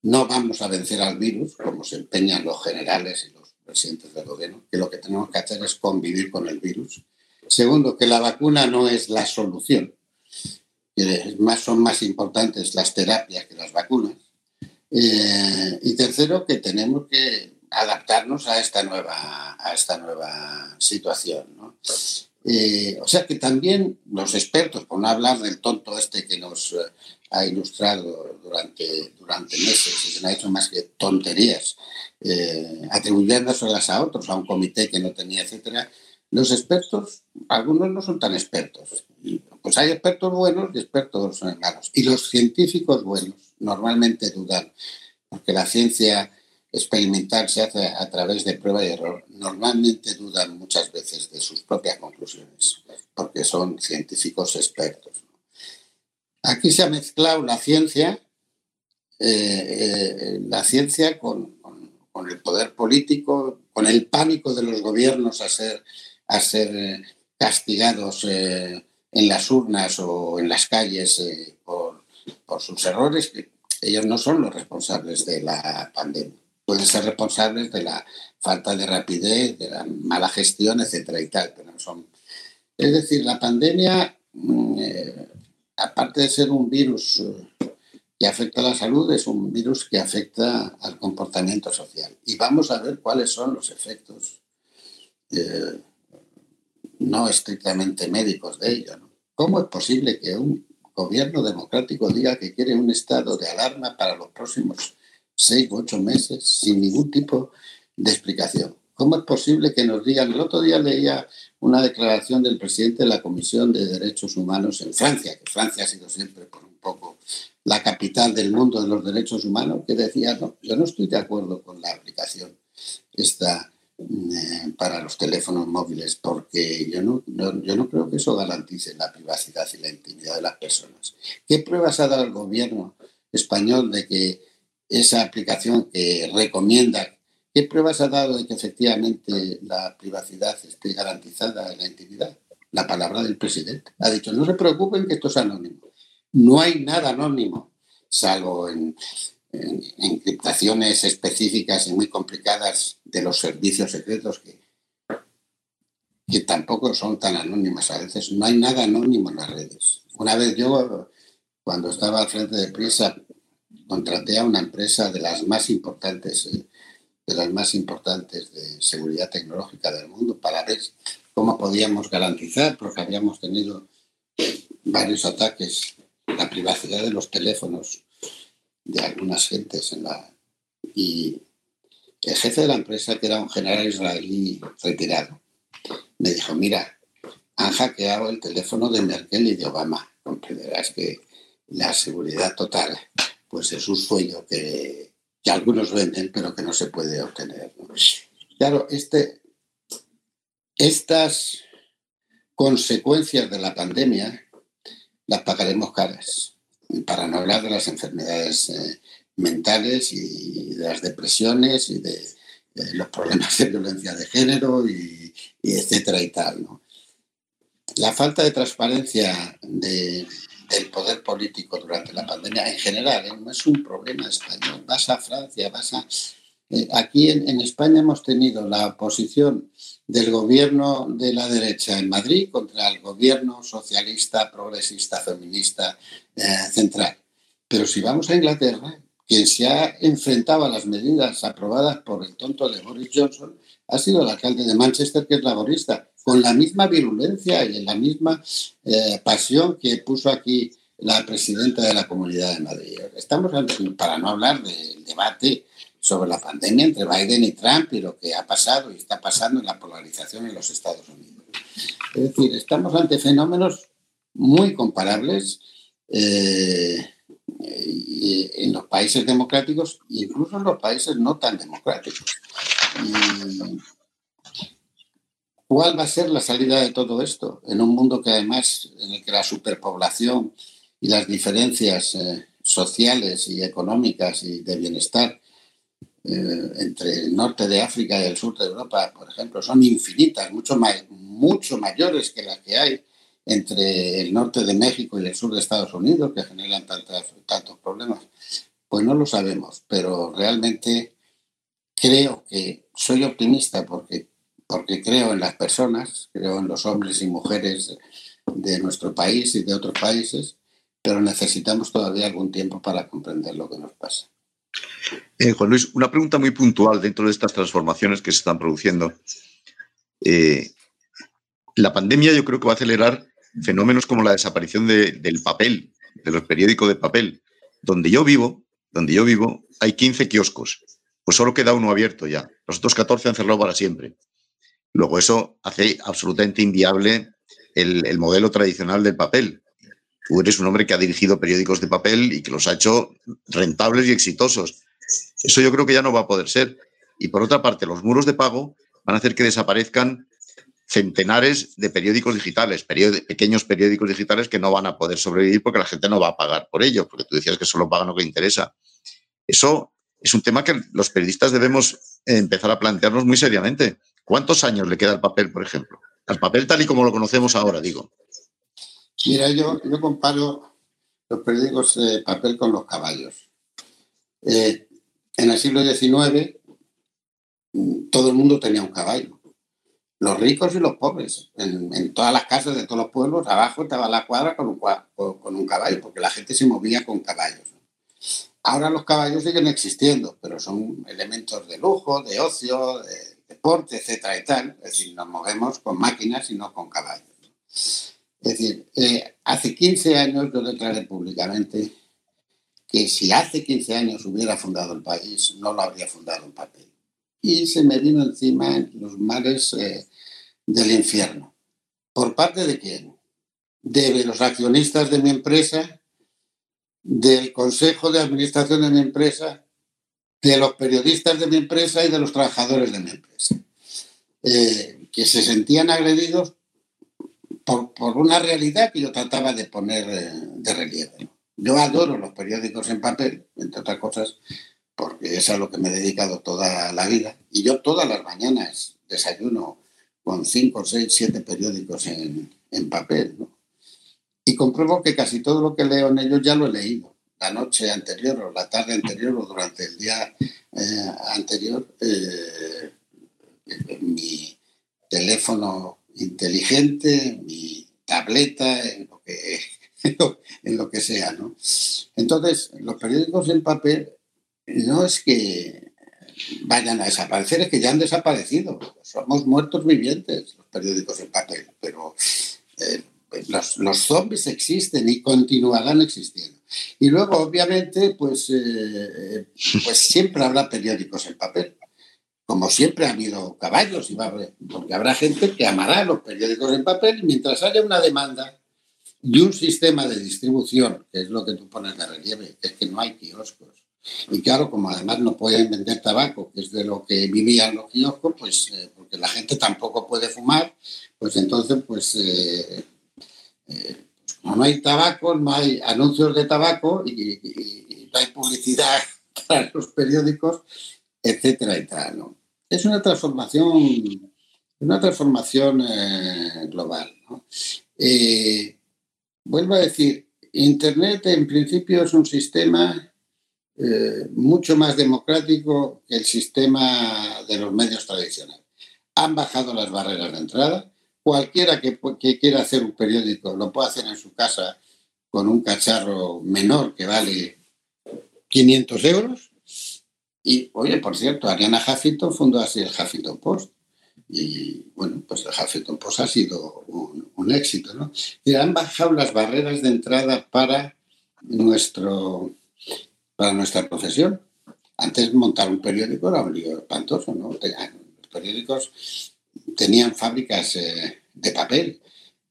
no vamos a vencer al virus, como se empeñan los generales y los presidentes del gobierno, que lo que tenemos que hacer es convivir con el virus. Segundo, que la vacuna no es la solución, más, son más importantes las terapias que las vacunas. Eh, y tercero, que tenemos que adaptarnos a esta nueva, a esta nueva situación. Eh, o sea que también los expertos, por no hablar del tonto este que nos ha ilustrado durante, durante meses y que no ha hecho más que tonterías, eh, a otros, a un comité que no tenía, etcétera. Los expertos, algunos no son tan expertos. Pues hay expertos buenos y expertos malos. Y los científicos buenos normalmente dudan, porque la ciencia experimental se hace a través de prueba y error. Normalmente dudan muchas veces de sus propias conclusiones, porque son científicos expertos. Aquí se ha mezclado la ciencia, eh, eh, la ciencia con, el poder político, con el pánico de los gobiernos a ser, a ser eh, castigados en las urnas o en las calles por, por sus errores, ellos no son los responsables de la pandemia. Pueden ser responsables de la falta de rapidez, de la mala gestión, etcétera y tal, pero no son. Es decir, la pandemia mm, aparte de ser un virus eh, que afecta a la salud, es un virus que afecta al comportamiento social. Y vamos a ver cuáles son los efectos eh, no estrictamente médicos de ello. ¿Cómo es posible que un gobierno democrático diga que quiere un estado de alarma para los próximos seis u ocho meses sin ningún tipo de explicación? ¿Cómo es posible que nos digan? El otro día leía una declaración del presidente de la Comisión de Derechos Humanos en Francia, que Francia ha sido siempre por un poco la capital del mundo de los derechos humanos, que decía, no, yo no estoy de acuerdo con la aplicación esta para los teléfonos móviles, porque yo no, yo no creo que eso garantice la privacidad y la intimidad de las personas. ¿Qué pruebas ha dado el gobierno español de que esa aplicación que recomienda ¿Qué pruebas ha dado de que efectivamente la privacidad esté garantizada en la intimidad? La palabra del presidente. Ha dicho, no se preocupen que esto es anónimo. No hay nada anónimo, salvo en, encriptaciones específicas y muy complicadas de los servicios secretos que, que tampoco son tan anónimas a veces. No hay nada anónimo en las redes. Una vez yo, cuando estaba al frente de Prisa, contraté a una empresa de las más importantes. Eh, de las más importantes de seguridad tecnológica del mundo para ver cómo podíamos garantizar, porque habíamos tenido varios ataques, la privacidad de los teléfonos de algunas gentes en la... Y el jefe de la empresa, que era un general israelí retirado, me dijo, mira, han hackeado el teléfono de Merkel y de Obama. Comprenderás que la seguridad total, pues es un sueño que, que algunos venden, pero que no se puede obtener. Claro, este, estas consecuencias de la pandemia las pagaremos caras, para no hablar de las enfermedades eh, mentales y de las depresiones y de, los problemas de violencia de género y, etcétera y tal. La falta de transparencia del poder político durante la pandemia en general ¿eh? no es un problema español. Vas a Francia, vas a... Eh, aquí en, España hemos tenido la oposición del gobierno de la derecha en Madrid contra el gobierno socialista, progresista, feminista eh, central. Pero si vamos a Inglaterra, quien se ha enfrentado a las medidas aprobadas por el tonto de Boris Johnson ha sido el alcalde de Manchester, que es laborista, con la misma virulencia y en la misma eh, pasión que puso aquí la presidenta de la Comunidad de Madrid. Estamos, para no hablar del debate sobre la pandemia entre Biden y Trump y lo que ha pasado y está pasando en la polarización en los Estados Unidos. Es decir, estamos ante fenómenos muy comparables. Eh, en los países democráticos, incluso en los países no tan democráticos. ¿Cuál va a ser la salida de todo esto? En un mundo que además, en el que la superpoblación y las diferencias eh, sociales y económicas y de bienestar entre el norte de África y el sur de Europa, por ejemplo, son infinitas, mucho, mucho mayores que las que hay entre el norte de México y el sur de Estados Unidos que generan tantos problemas? Pues no lo sabemos, pero realmente creo que soy optimista porque, porque creo en las personas, creo en los hombres y mujeres de nuestro país y de otros países, pero necesitamos todavía algún tiempo para comprender lo que nos pasa. Eh, Juan Luis, una pregunta muy puntual dentro de estas transformaciones que se están produciendo. Eh, la pandemia yo creo que va a acelerar fenómenos como la desaparición del papel, de los periódicos de papel. Donde yo vivo, donde yo vivo, hay 15 kioscos. Pues solo queda uno abierto ya. Los otros 14 han cerrado para siempre. Luego eso hace absolutamente inviable el, modelo tradicional del papel. Tú eres un hombre que ha dirigido periódicos de papel y que los ha hecho rentables y exitosos. Eso yo creo que ya no va a poder ser. Y por otra parte, los muros de pago van a hacer que desaparezcan centenares de periódicos digitales, pequeños periódicos digitales que no van a poder sobrevivir porque la gente no va a pagar por ello, porque tú decías que solo pagan lo que interesa. Eso es un tema que los periodistas debemos empezar a plantearnos muy seriamente. ¿Cuántos años le queda al papel, por ejemplo? Al papel tal y como lo conocemos ahora, digo. Mira, yo, yo comparo los periódicos de papel con los caballos. Eh, en el siglo XIX mm, todo el mundo tenía un caballo los ricos y los pobres. En, todas las casas de todos los pueblos, abajo estaba la cuadra con un, con un caballo, porque la gente se movía con caballos. Ahora los caballos siguen existiendo, pero son elementos de lujo, de ocio, de deporte, etcétera y tal. Es decir, nos movemos con máquinas y no con caballos. Es decir, eh, hace 15 años yo declaré públicamente que si hace 15 años hubiera fundado el país, no lo habría fundado en papel. Y se me vino encima los mares eh, del infierno. ¿Por parte de quién? De los accionistas de mi empresa, del consejo de administración de mi empresa, de los periodistas de mi empresa y de los trabajadores de mi empresa, eh, que se sentían agredidos por, una realidad que yo trataba de poner eh, de relieve. Yo adoro los periódicos en papel, entre otras cosas, porque es a lo que me he dedicado toda la vida. Y yo todas las mañanas desayuno con cinco, seis, siete periódicos en, en papel. Y compruebo que casi todo lo que leo en ellos ya lo he leído. La noche anterior o la tarde anterior o durante el día eh, anterior, eh, mi teléfono inteligente, mi tableta, en lo que, sea. ¿no? Entonces, los periódicos en papel no es que vayan a desaparecer, es que ya han desaparecido. Somos muertos vivientes, los periódicos en papel, pero eh, los, los, zombies existen y continuarán existiendo. Y luego, obviamente, pues, eh, pues siempre habrá periódicos en papel. Como siempre ha habido caballos, y va porque habrá gente que amará los periódicos en papel mientras haya una demanda y un sistema de distribución, que es lo que tú pones de relieve, que es que no hay kioscos y claro, como además no pueden vender tabaco, que es de lo que vivían los kioscos, pues eh, porque la gente tampoco puede fumar, pues entonces, pues eh, eh, no hay tabaco, no hay anuncios de tabaco y, no hay publicidad para los periódicos, etcétera, etcétera. ¿no? Es una transformación, una transformación global. ¿no? vuelvo a decir, Internet en principio es un sistema eh, mucho más democrático que el sistema de los medios tradicionales. Han bajado las barreras de entrada. Cualquiera que, quiera hacer un periódico lo puede hacer en su casa con un cacharro menor que vale 500 euros. Y, oye, por cierto, Ariana Huffington fundó así el Huffington Post. Y bueno, pues el Huffington Post ha sido un, éxito, ¿no? Y han bajado las barreras de entrada para nuestro para nuestra profesión. Antes montar un periódico era un lío espantoso, ¿no? Los periódicos tenían fábricas eh, de papel.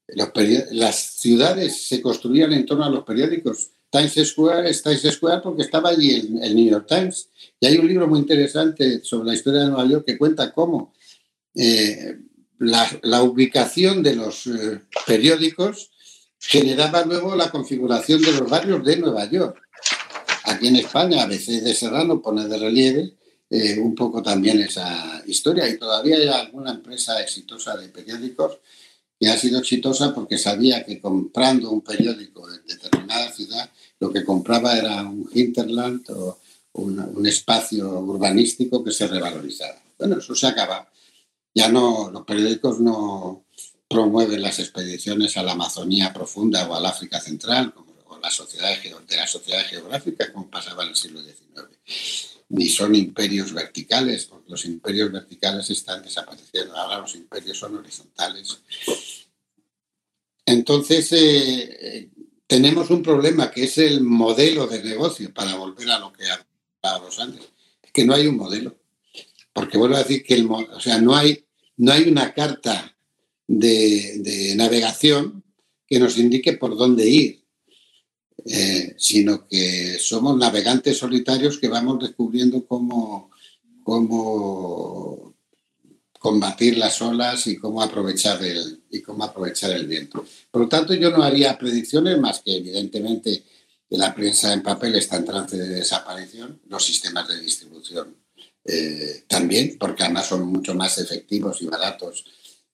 Los las ciudades se construían en torno a los periódicos. Times Square es Times Square porque estaba allí el, New York Times. Y hay un libro muy interesante sobre la historia de Nueva York que cuenta cómo eh, la, ubicación de los eh, periódicos generaba luego la configuración de los barrios de Nueva York. Aquí en España, a veces de Serrano pone de relieve eh, un poco también esa historia y todavía hay alguna empresa exitosa de periódicos que ha sido exitosa porque sabía que comprando un periódico en determinada ciudad, lo que compraba era un hinterland o un espacio urbanístico que se revalorizaba. Bueno, eso se acaba. Ya no, los periódicos no promueven las expediciones a la Amazonía profunda o al África Central, como la sociedad de la sociedad geográfica como pasaba en el siglo XIX. Ni son imperios verticales, porque los imperios verticales están desapareciendo. Ahora los imperios son horizontales. Entonces, eh, eh, tenemos un problema que es el modelo de negocio, para volver a lo que hablábamos antes. Es que no hay un modelo. Porque vuelvo a decir que el, o sea, no, hay, no hay una carta de, navegación que nos indique por dónde ir. Eh, sino que somos navegantes solitarios que vamos descubriendo cómo, cómo combatir las olas y cómo aprovechar el, y cómo aprovechar el viento. Por lo tanto, yo no haría predicciones más que evidentemente la prensa en papel está en trance de desaparición, los sistemas de distribución eh, también, porque además son mucho más efectivos y baratos.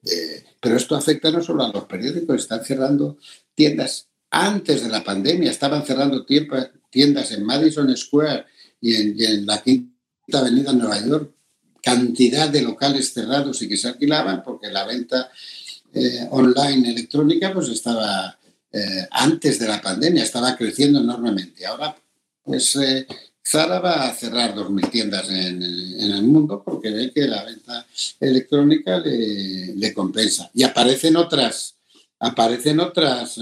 Eh, pero esto afecta no solo a los periódicos, están cerrando tiendas antes de la pandemia estaban cerrando tiendas en Madison Square y en, la Quinta Avenida en Nueva York, cantidad de locales cerrados y que se alquilaban porque la venta eh, online electrónica pues estaba eh, antes de la pandemia, estaba creciendo enormemente. Ahora, pues eh, Zara va a cerrar 2.000 tiendas en, el mundo porque ve que la venta electrónica le, le compensa. Y aparecen otras aparecen otros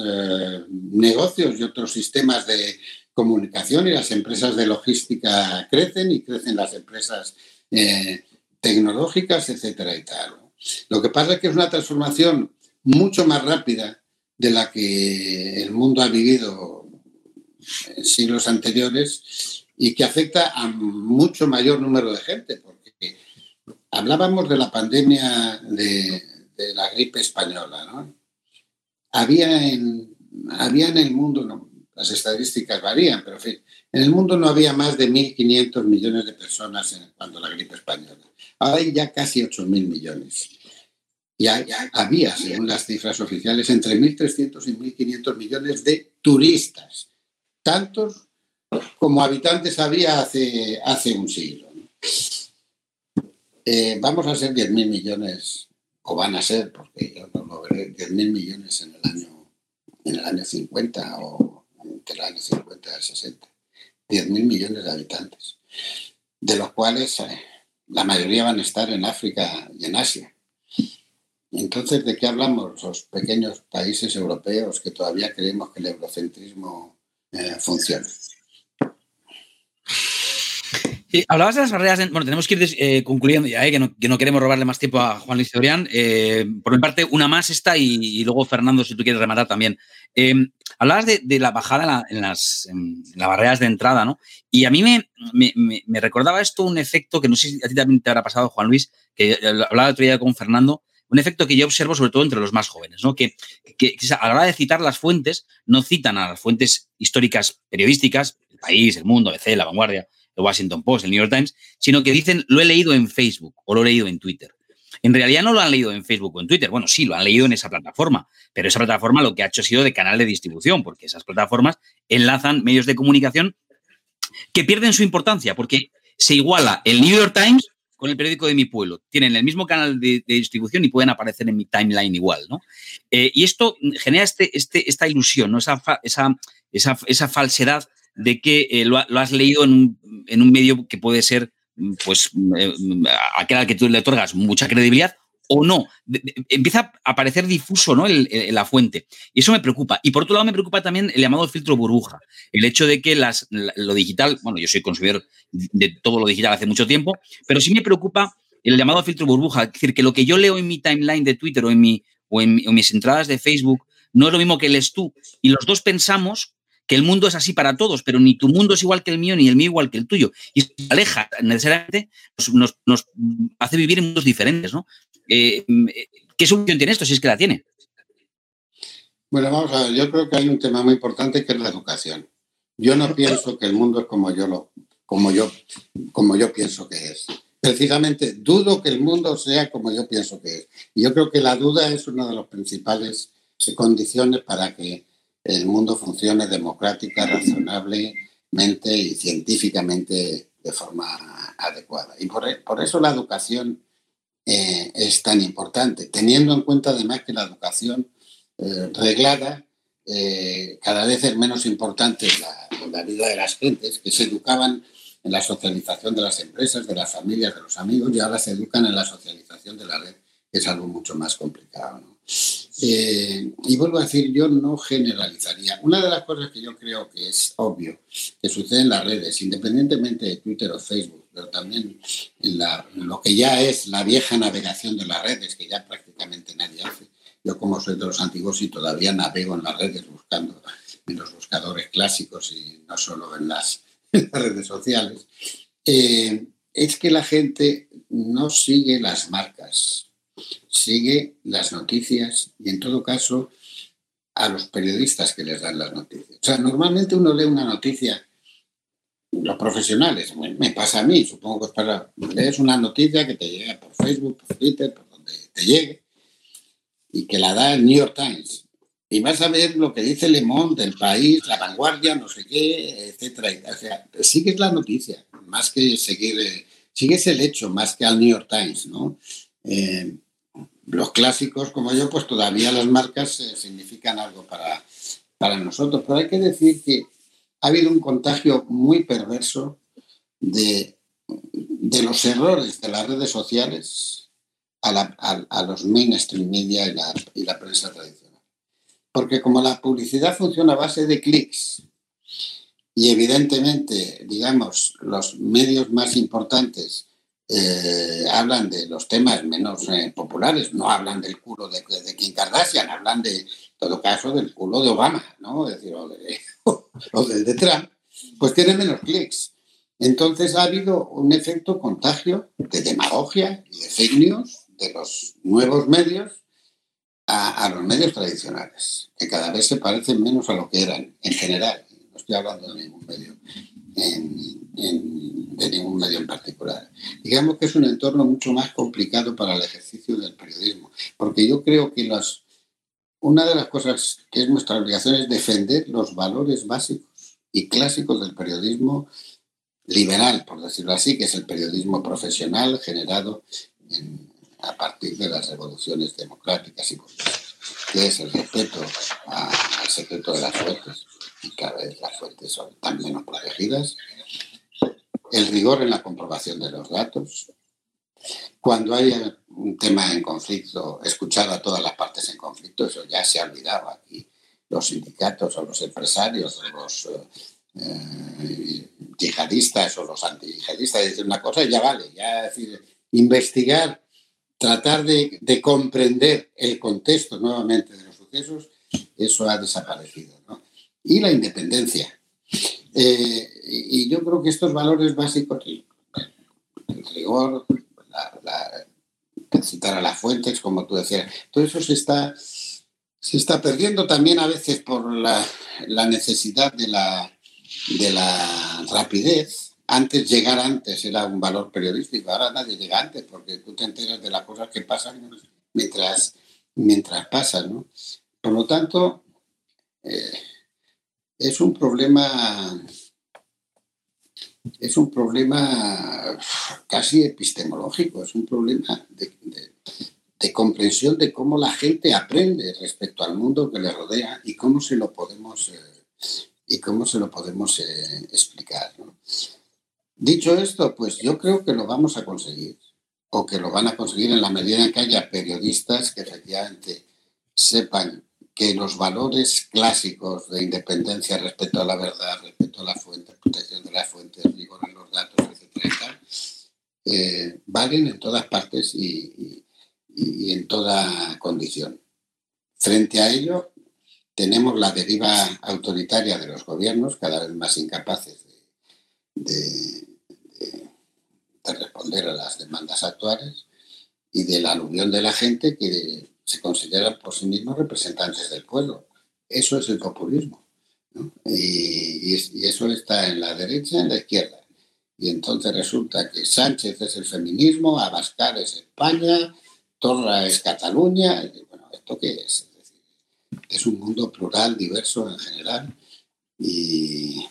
negocios y otros sistemas de comunicación y las empresas de logística crecen y crecen las empresas eh, tecnológicas, etcétera y tal. Lo que pasa es que es una transformación mucho más rápida de la que el mundo ha vivido en siglos anteriores y que afecta a mucho mayor número de gente, porque hablábamos de la pandemia de, de la gripe española, ¿no? había en, había en el mundo, las estadísticas varían, pero en fin, en el mundo no había más de 1.500 millones de personas en, cuando la gripe española. Ahora hay ya casi 8.000 millones. Y hay, había, según las cifras oficiales, entre 1.300 y 1.500 millones de turistas. Tantos como habitantes había hace, hace un siglo. Eh, vamos a ser 10.000 millones, o van a ser, porque yo no lo veré, 10.000 millones en el año en el año 50 o entre el año 50 al 60. 10 mil millones de habitantes, de los cuales eh, la mayoría van a estar en África y en Asia. Entonces, ¿de qué hablamos los pequeños países europeos que todavía creemos que el eurocentrismo eh, funciona? Hablabas de las barreras. bueno, tenemos que ir eh, concluyendo ya, eh, que, no, queremos robarle más tiempo a Juan Luis Teorián. Eh, por mi parte, una más esta y, luego Fernando, si tú quieres rematar también. hablabas de, la bajada en, las, barreras de entrada, ¿no? Y a mí me, recordaba esto un efecto que no sé si a ti también te habrá pasado, Juan Luis, que hablaba el otro día con Fernando, un efecto que yo observo sobre todo entre los más jóvenes, ¿no? Que, que, a la hora de citar las fuentes, no citan a las fuentes históricas periodísticas, el país, el mundo, ABC, la vanguardia, el Washington Post, el New York Times, sino que dicen lo he leído en Facebook o lo he leído en Twitter. En realidad no lo han leído en Facebook o en Twitter. Bueno, sí, lo han leído en esa plataforma, pero esa plataforma lo que ha hecho ha sido de canal de distribución, porque esas plataformas enlazan medios de comunicación que pierden su importancia, porque se iguala el New York Times con el periódico de mi pueblo. Tienen el mismo canal de, distribución y pueden aparecer en mi timeline igual, ¿no? Eh, y esto genera este, este, esta ilusión, ¿no? Esa, esa, esa, esa falsedad de que eh, lo, has leído en un, medio que puede ser, pues, eh, aquel al que tú le otorgas mucha credibilidad o no. empieza a aparecer difuso ¿no? la fuente. Y eso me preocupa. Y por otro lado, me preocupa también el llamado filtro burbuja. El hecho de que las, lo digital, bueno, yo soy consumidor de todo lo digital hace mucho tiempo, pero sí me preocupa el llamado filtro burbuja. Es decir, que lo que yo leo en mi timeline de Twitter o en, en mis entradas de Facebook no es lo mismo que lees tú. Y los dos pensamos que el mundo es así para todos, pero ni tu mundo es igual que el mío, ni el mío igual que el tuyo. Y se aleja necesariamente, nos, hace vivir en mundos diferentes, ¿no? Eh, ¿Qué solución tiene esto, si es que la tiene? Bueno, vamos a ver, yo creo que hay un tema muy importante que es la educación. Yo no pienso que el mundo es como yo lo, como yo, como yo pienso que es. Precisamente dudo que el mundo sea como yo pienso que es. Y yo creo que la duda es una de las principales condiciones para que el mundo funcione democrática, razonablemente y científicamente de forma adecuada. Y por, eso la educación eh, es tan importante, teniendo en cuenta además que la educación eh, reglada eh, cada vez es menos importante en la, vida de las gentes, que se educaban en la socialización de las empresas, de las familias, de los amigos, y ahora se educan en la socialización de la red, que es algo mucho más complicado. Eh, y vuelvo a decir, yo no generalizaría. Una de las cosas que yo creo que es obvio que sucede en las redes, independientemente de Twitter o Facebook, pero también en, lo que ya es la vieja navegación de las redes, que ya prácticamente nadie hace. Yo como soy de los antiguos y todavía navego en las redes buscando en los buscadores clásicos y no solo en las, redes sociales, eh, es que la gente no sigue las marcas sigue las noticias y en todo caso a los periodistas que les dan las noticias. O sea, normalmente uno lee una noticia, los profesionales, me pasa a mí, supongo que es para, lees una noticia que te llega por Facebook, por Twitter, por donde te llegue, y que la da el New York Times. Y vas a ver lo que dice Le Monde, El País, La Vanguardia, no sé qué, etcétera. O sea, sigues la noticia, más que seguir, eh, sigues el hecho, más que al New York Times, ¿no? Eh, los clásicos como yo, pues todavía las marcas eh, significan algo para, para nosotros. Pero hay que decir que ha habido un contagio muy perverso de, de los errores de las redes sociales a, a, los mainstream media y la, y la prensa tradicional. Porque como la publicidad funciona a base de clics y evidentemente, digamos, los medios más importantes eh, hablan de los temas menos eh, populares, no hablan del culo de, Kim Kardashian, hablan de, en todo caso, del culo de Obama, ¿no? Es decir, o, de, del de Trump, pues tiene menos clics. Entonces ha habido un efecto contagio de demagogia y de fake de los nuevos medios a, los medios tradicionales, que cada vez se parecen menos a lo que eran en general. No estoy hablando de ningún medio de ningún medio en particular. Digamos que es un entorno mucho más complicado para el ejercicio del periodismo, porque yo creo que las, una de las cosas que es nuestra obligación es defender los valores básicos y clásicos del periodismo liberal, por decirlo así, que es el periodismo profesional generado a partir de las revoluciones democráticas y que es el respeto al secreto de las fuentes y cada vez las fuentes son tan menos protegidas, el rigor en la comprobación de los datos, Cuando hay un tema en conflicto, escuchar a todas las partes en conflicto, eso ya se ha olvidado aquí. Los sindicatos o los empresarios o los eh, yihadistas o los antiyihadistas dicen una cosa y ya vale, ya investigar, tratar de, de comprender el contexto nuevamente de los sucesos, eso ha desaparecido. ¿no? Y la independencia. Eh, y yo creo que estos valores básicos, el rigor, la, citar a las fuentes, como tú decías, todo eso se está, se está perdiendo también a veces por la, la necesidad de la, de la rapidez. Antes, llegar antes era un valor periodístico, ahora nadie llega antes porque tú te enteras de las cosas que pasan mientras, mientras pasan. ¿no? Por lo tanto, eh, es un problema es un problema casi epistemológico, es un problema de, comprensión de cómo la gente aprende respecto al mundo que le rodea y cómo se lo podemos, eh, y cómo se lo podemos eh, explicar. Dicho esto, pues yo creo que lo vamos a conseguir, o que lo van a conseguir en la medida en que haya periodistas que efectivamente sepan que los valores clásicos de independencia respecto a la verdad, respecto a la fuente, protección de las fuentes, rigor en los datos, etcétera, eh, valen en todas partes y, en toda condición. Frente a ello, tenemos la deriva autoritaria de los gobiernos, cada vez más incapaces de, de responder a las demandas actuales y de la aluvión de la gente que se consideran por sí mismos representantes del pueblo. Eso es el populismo. Y, eso está en la derecha y en la izquierda. Y entonces resulta que Sánchez es el feminismo, Abascal es España, Torra es Cataluña. bueno, ¿esto qué es? Es, un mundo plural, diverso en general. Y,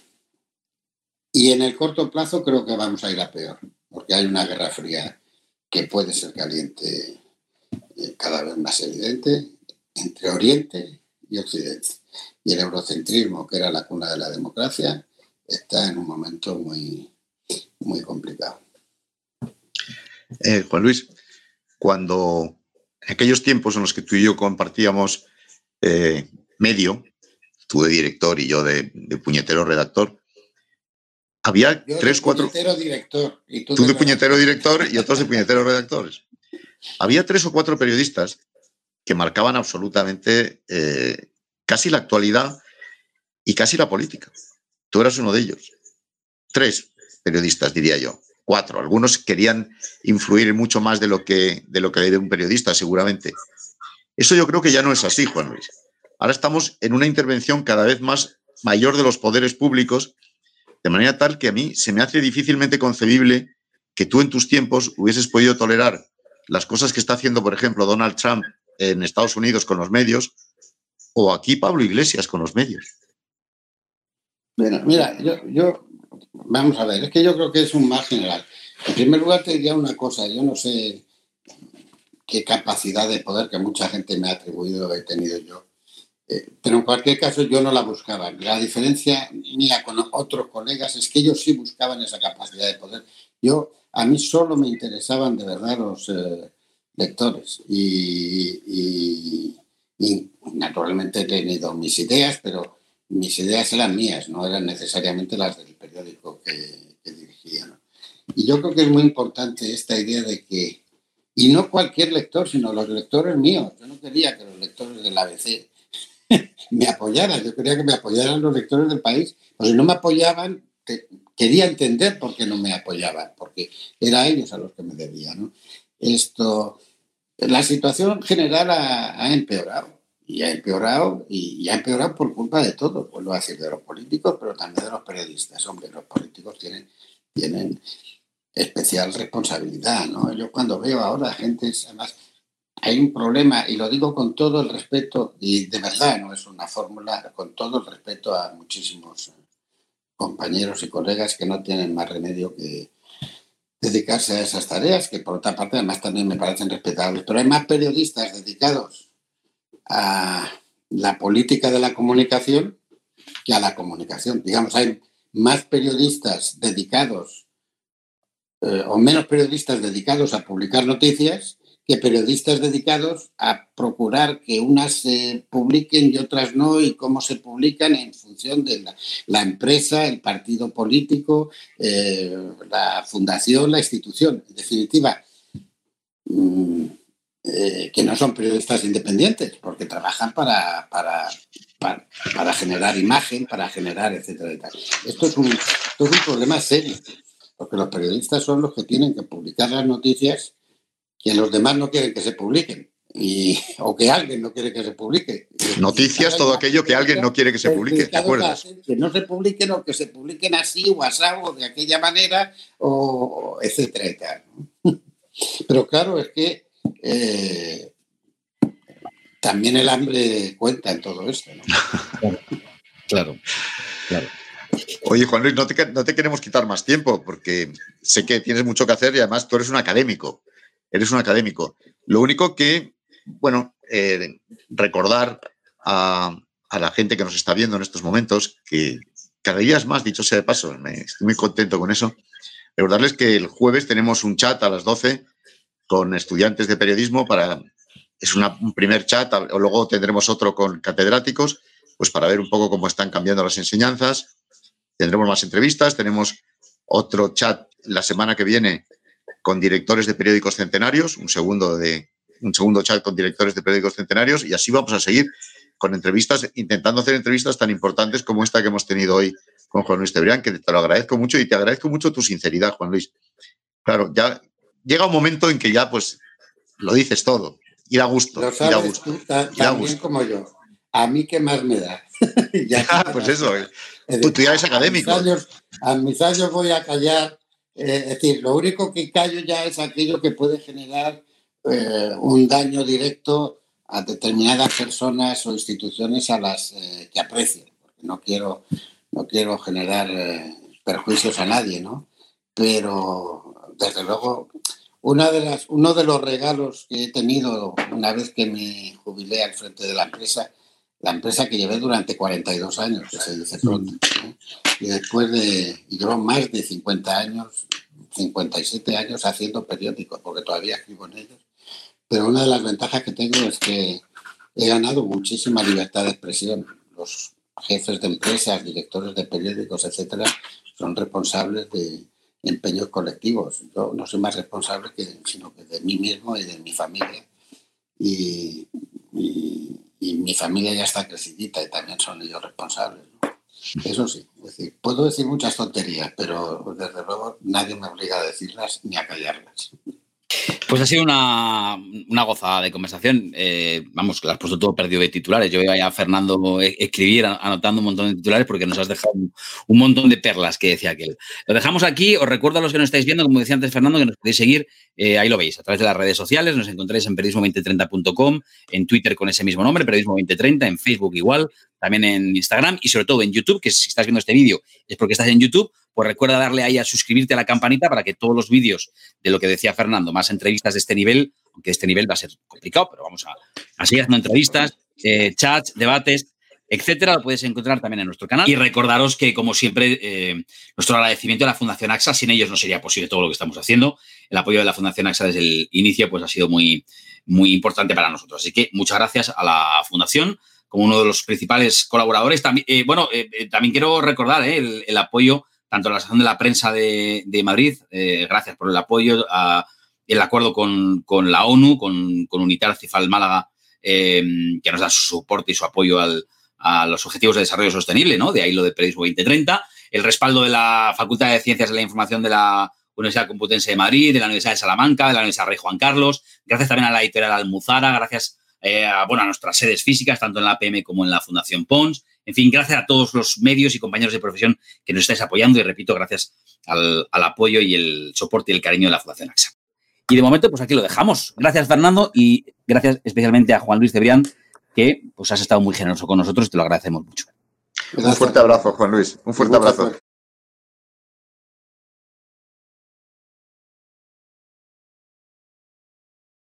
y en el corto plazo creo que vamos a ir a peor, porque hay una guerra fría que puede ser caliente cada vez más evidente entre Oriente y Occidente. Y el eurocentrismo, que era la cuna de la democracia, está en un momento muy, muy complicado. Eh, Juan Luis, cuando en aquellos tiempos en los que tú y yo compartíamos eh, medio, tú de director y yo de, puñetero redactor, había tres, cuatro. Director, y tú, tú de puñetero director y otros de puñetero redactores. Había tres o cuatro periodistas que marcaban absolutamente eh, casi la actualidad y casi la política. Tú eras uno de ellos. Tres periodistas, diría yo. Cuatro. Algunos querían influir mucho más de lo que de lo que de un periodista, seguramente. Eso yo creo que ya no es así, Juan Luis. Ahora estamos en una intervención cada vez más mayor de los poderes públicos, de manera tal que a mí se me hace difícilmente concebible que tú en tus tiempos hubieses podido tolerar las cosas que está haciendo, por ejemplo, Donald Trump en Estados Unidos con los medios, o aquí Pablo Iglesias con los medios. Bueno, mira, yo, vamos a ver, es que yo creo que es un más general. En primer lugar, te diría una cosa, yo no sé qué capacidad de poder que mucha gente me ha atribuido he tenido yo. Eh, pero en cualquier caso yo no la buscaba. La diferencia mía con otros colegas es que ellos sí buscaban esa capacidad de poder. Yo a mí solo me interesaban de verdad los eh, lectores y, naturalmente he tenido mis ideas, pero mis ideas eran mías, no eran necesariamente las del periódico que, dirigía. Y yo creo que es muy importante esta idea de que, y no cualquier lector, sino los lectores míos, yo no quería que los lectores del ABC me apoyaran, yo quería que me apoyaran los lectores del país, pues si no me apoyaban, quería entender por qué no me apoyaban, porque era a ellos a los que me debía. Esto, la situación general ha, empeorado y ha empeorado y, ha empeorado por culpa de todo, vuelvo a decir, de los políticos, pero también de los periodistas. Hombre, los políticos tienen, tienen especial responsabilidad, ¿no? Yo cuando veo ahora gente, además, hay un problema, y lo digo con todo el respeto, y de verdad no es una fórmula, con todo el respeto a muchísimos compañeros y colegas que no tienen más remedio que dedicarse a esas tareas, que por otra parte además también me parecen respetables. Pero hay más periodistas dedicados a la política de la comunicación que a la comunicación. Digamos, hay más periodistas dedicados eh, o menos periodistas dedicados a publicar noticias que periodistas dedicados a procurar que unas se publiquen y otras no, y cómo se publican en función de la, empresa, el partido político, eh, la fundación, la institución. En definitiva, mm, eh, que no son periodistas independientes, porque trabajan para, para, para, generar imagen, para generar, etcétera. Esto es, un, esto es un problema serio, porque los periodistas son los que tienen que publicar las noticias que los demás no quieren que se publiquen. Y, o que alguien no quiere que se publique. Noticias, todo aquello que alguien no quiere que se publique, ¿te acuerdas? Que no se publiquen o que se publiquen así o o de aquella manera, o, etcétera. Pero claro, es que eh, también el hambre cuenta en todo esto. claro, claro. Oye, Juan Luis, no te, no te queremos quitar más tiempo porque sé que tienes mucho que hacer y además tú eres un académico eres un académico. Lo único que, bueno, eh, recordar a, la gente que nos está viendo en estos momentos, que cada día es más, dicho sea de paso, me, estoy muy contento con eso, recordarles que el jueves tenemos un chat a las 12 con estudiantes de periodismo para, es un primer chat, o luego tendremos otro con catedráticos, pues para ver un poco cómo están cambiando las enseñanzas. Tendremos más entrevistas, tenemos otro chat la semana que viene con directores de periódicos centenarios, un segundo, de, un segundo chat con directores de periódicos centenarios y así vamos a seguir con entrevistas, intentando hacer entrevistas tan importantes como esta que hemos tenido hoy con Juan Luis Tebrián, que te lo agradezco mucho y te agradezco mucho tu sinceridad, Juan Luis. Claro, ya llega un momento en que ya pues lo dices todo, ir a gusto, lo ir a gusto. Tú, también como yo. A mí qué más me da. ya, pues eso. Tú, tú, ya eres académico. a mis años voy a callar eh, es decir, lo único que callo ya es aquello que puede generar eh, un daño directo a determinadas personas o instituciones a las eh, que aprecio. no quiero, no quiero generar perjuicios a nadie, ¿no? Pero, desde luego, una de las, uno de los regalos que he tenido una vez que me jubilé al frente de la empresa, la empresa que llevé durante 42 años, que se dice pronto, y después de, y más de 50 años, 57 años haciendo periódicos, porque todavía escribo en ellos. Pero una de las ventajas que tengo es que he ganado muchísima libertad de expresión. Los jefes de empresas, directores de periódicos, etcétera, son responsables de empeños colectivos. Yo no soy más responsable que, sino que de mí mismo y de mi familia. Y, mi familia ya está crecidita y también son ellos responsables. Eso sí, decir, puedo decir muchas tonterías, pero desde luego nadie me obliga a decirlas ni a callarlas. Pues ha sido una, gozada de conversación. Eh, vamos, que lo has puesto todo perdido de titulares. Yo voy a Fernando e, escribir anotando un montón de titulares porque nos has dejado un, montón de perlas que decía aquel. Lo dejamos aquí. Os recuerdo a los que nos estáis viendo, como decía antes Fernando, que nos podéis seguir. Eh, ahí lo veis, a través de las redes sociales. Nos encontráis en periodismo2030.com, en Twitter con ese mismo nombre, periodismo2030, en Facebook igual, también en Instagram y sobre todo en YouTube, que si estás viendo este vídeo es porque estás en YouTube pues recuerda darle ahí a suscribirte a la campanita para que todos los vídeos de lo que decía Fernando, más entrevistas de este nivel, aunque este nivel va a ser complicado, pero vamos a, seguir haciendo entrevistas, eh, chats, debates, etcétera, lo puedes encontrar también en nuestro canal. Y recordaros que, como siempre, eh, nuestro agradecimiento a la Fundación AXA, sin ellos no sería posible todo lo que estamos haciendo. El apoyo de la Fundación AXA desde el inicio pues, ha sido muy, muy importante para nosotros. Así que muchas gracias a la Fundación como uno de los principales colaboradores. También, eh, bueno, también quiero recordar el, apoyo tanto la Asociación de la Prensa de, Madrid, eh, gracias por el apoyo, el acuerdo con, la ONU, con, con UNITAR Cifal Málaga, em, que nos da su soporte y su apoyo a los Objetivos de Desarrollo Sostenible, ¿no? De ahí lo de Periodismo 2030, el respaldo de la Facultad de Ciencias de la Información de la Universidad Complutense de Madrid, de la Universidad de Salamanca, de la Universidad Rey Juan Carlos, gracias también a la editorial Almuzara, gracias eh, a, bueno, a nuestras sedes físicas, tanto en la APM como en la Fundación Pons, en fin, gracias a todos los medios y compañeros de profesión que nos estáis apoyando y repito, gracias al, apoyo y el soporte y el cariño de la Fundación AXA. Y de momento, pues aquí lo dejamos. Gracias, Fernando, y gracias especialmente a Juan Luis Cebrián, que pues has estado muy generoso con nosotros y te lo agradecemos mucho. Un fuerte abrazo, Juan Luis. Un fuerte abrazo.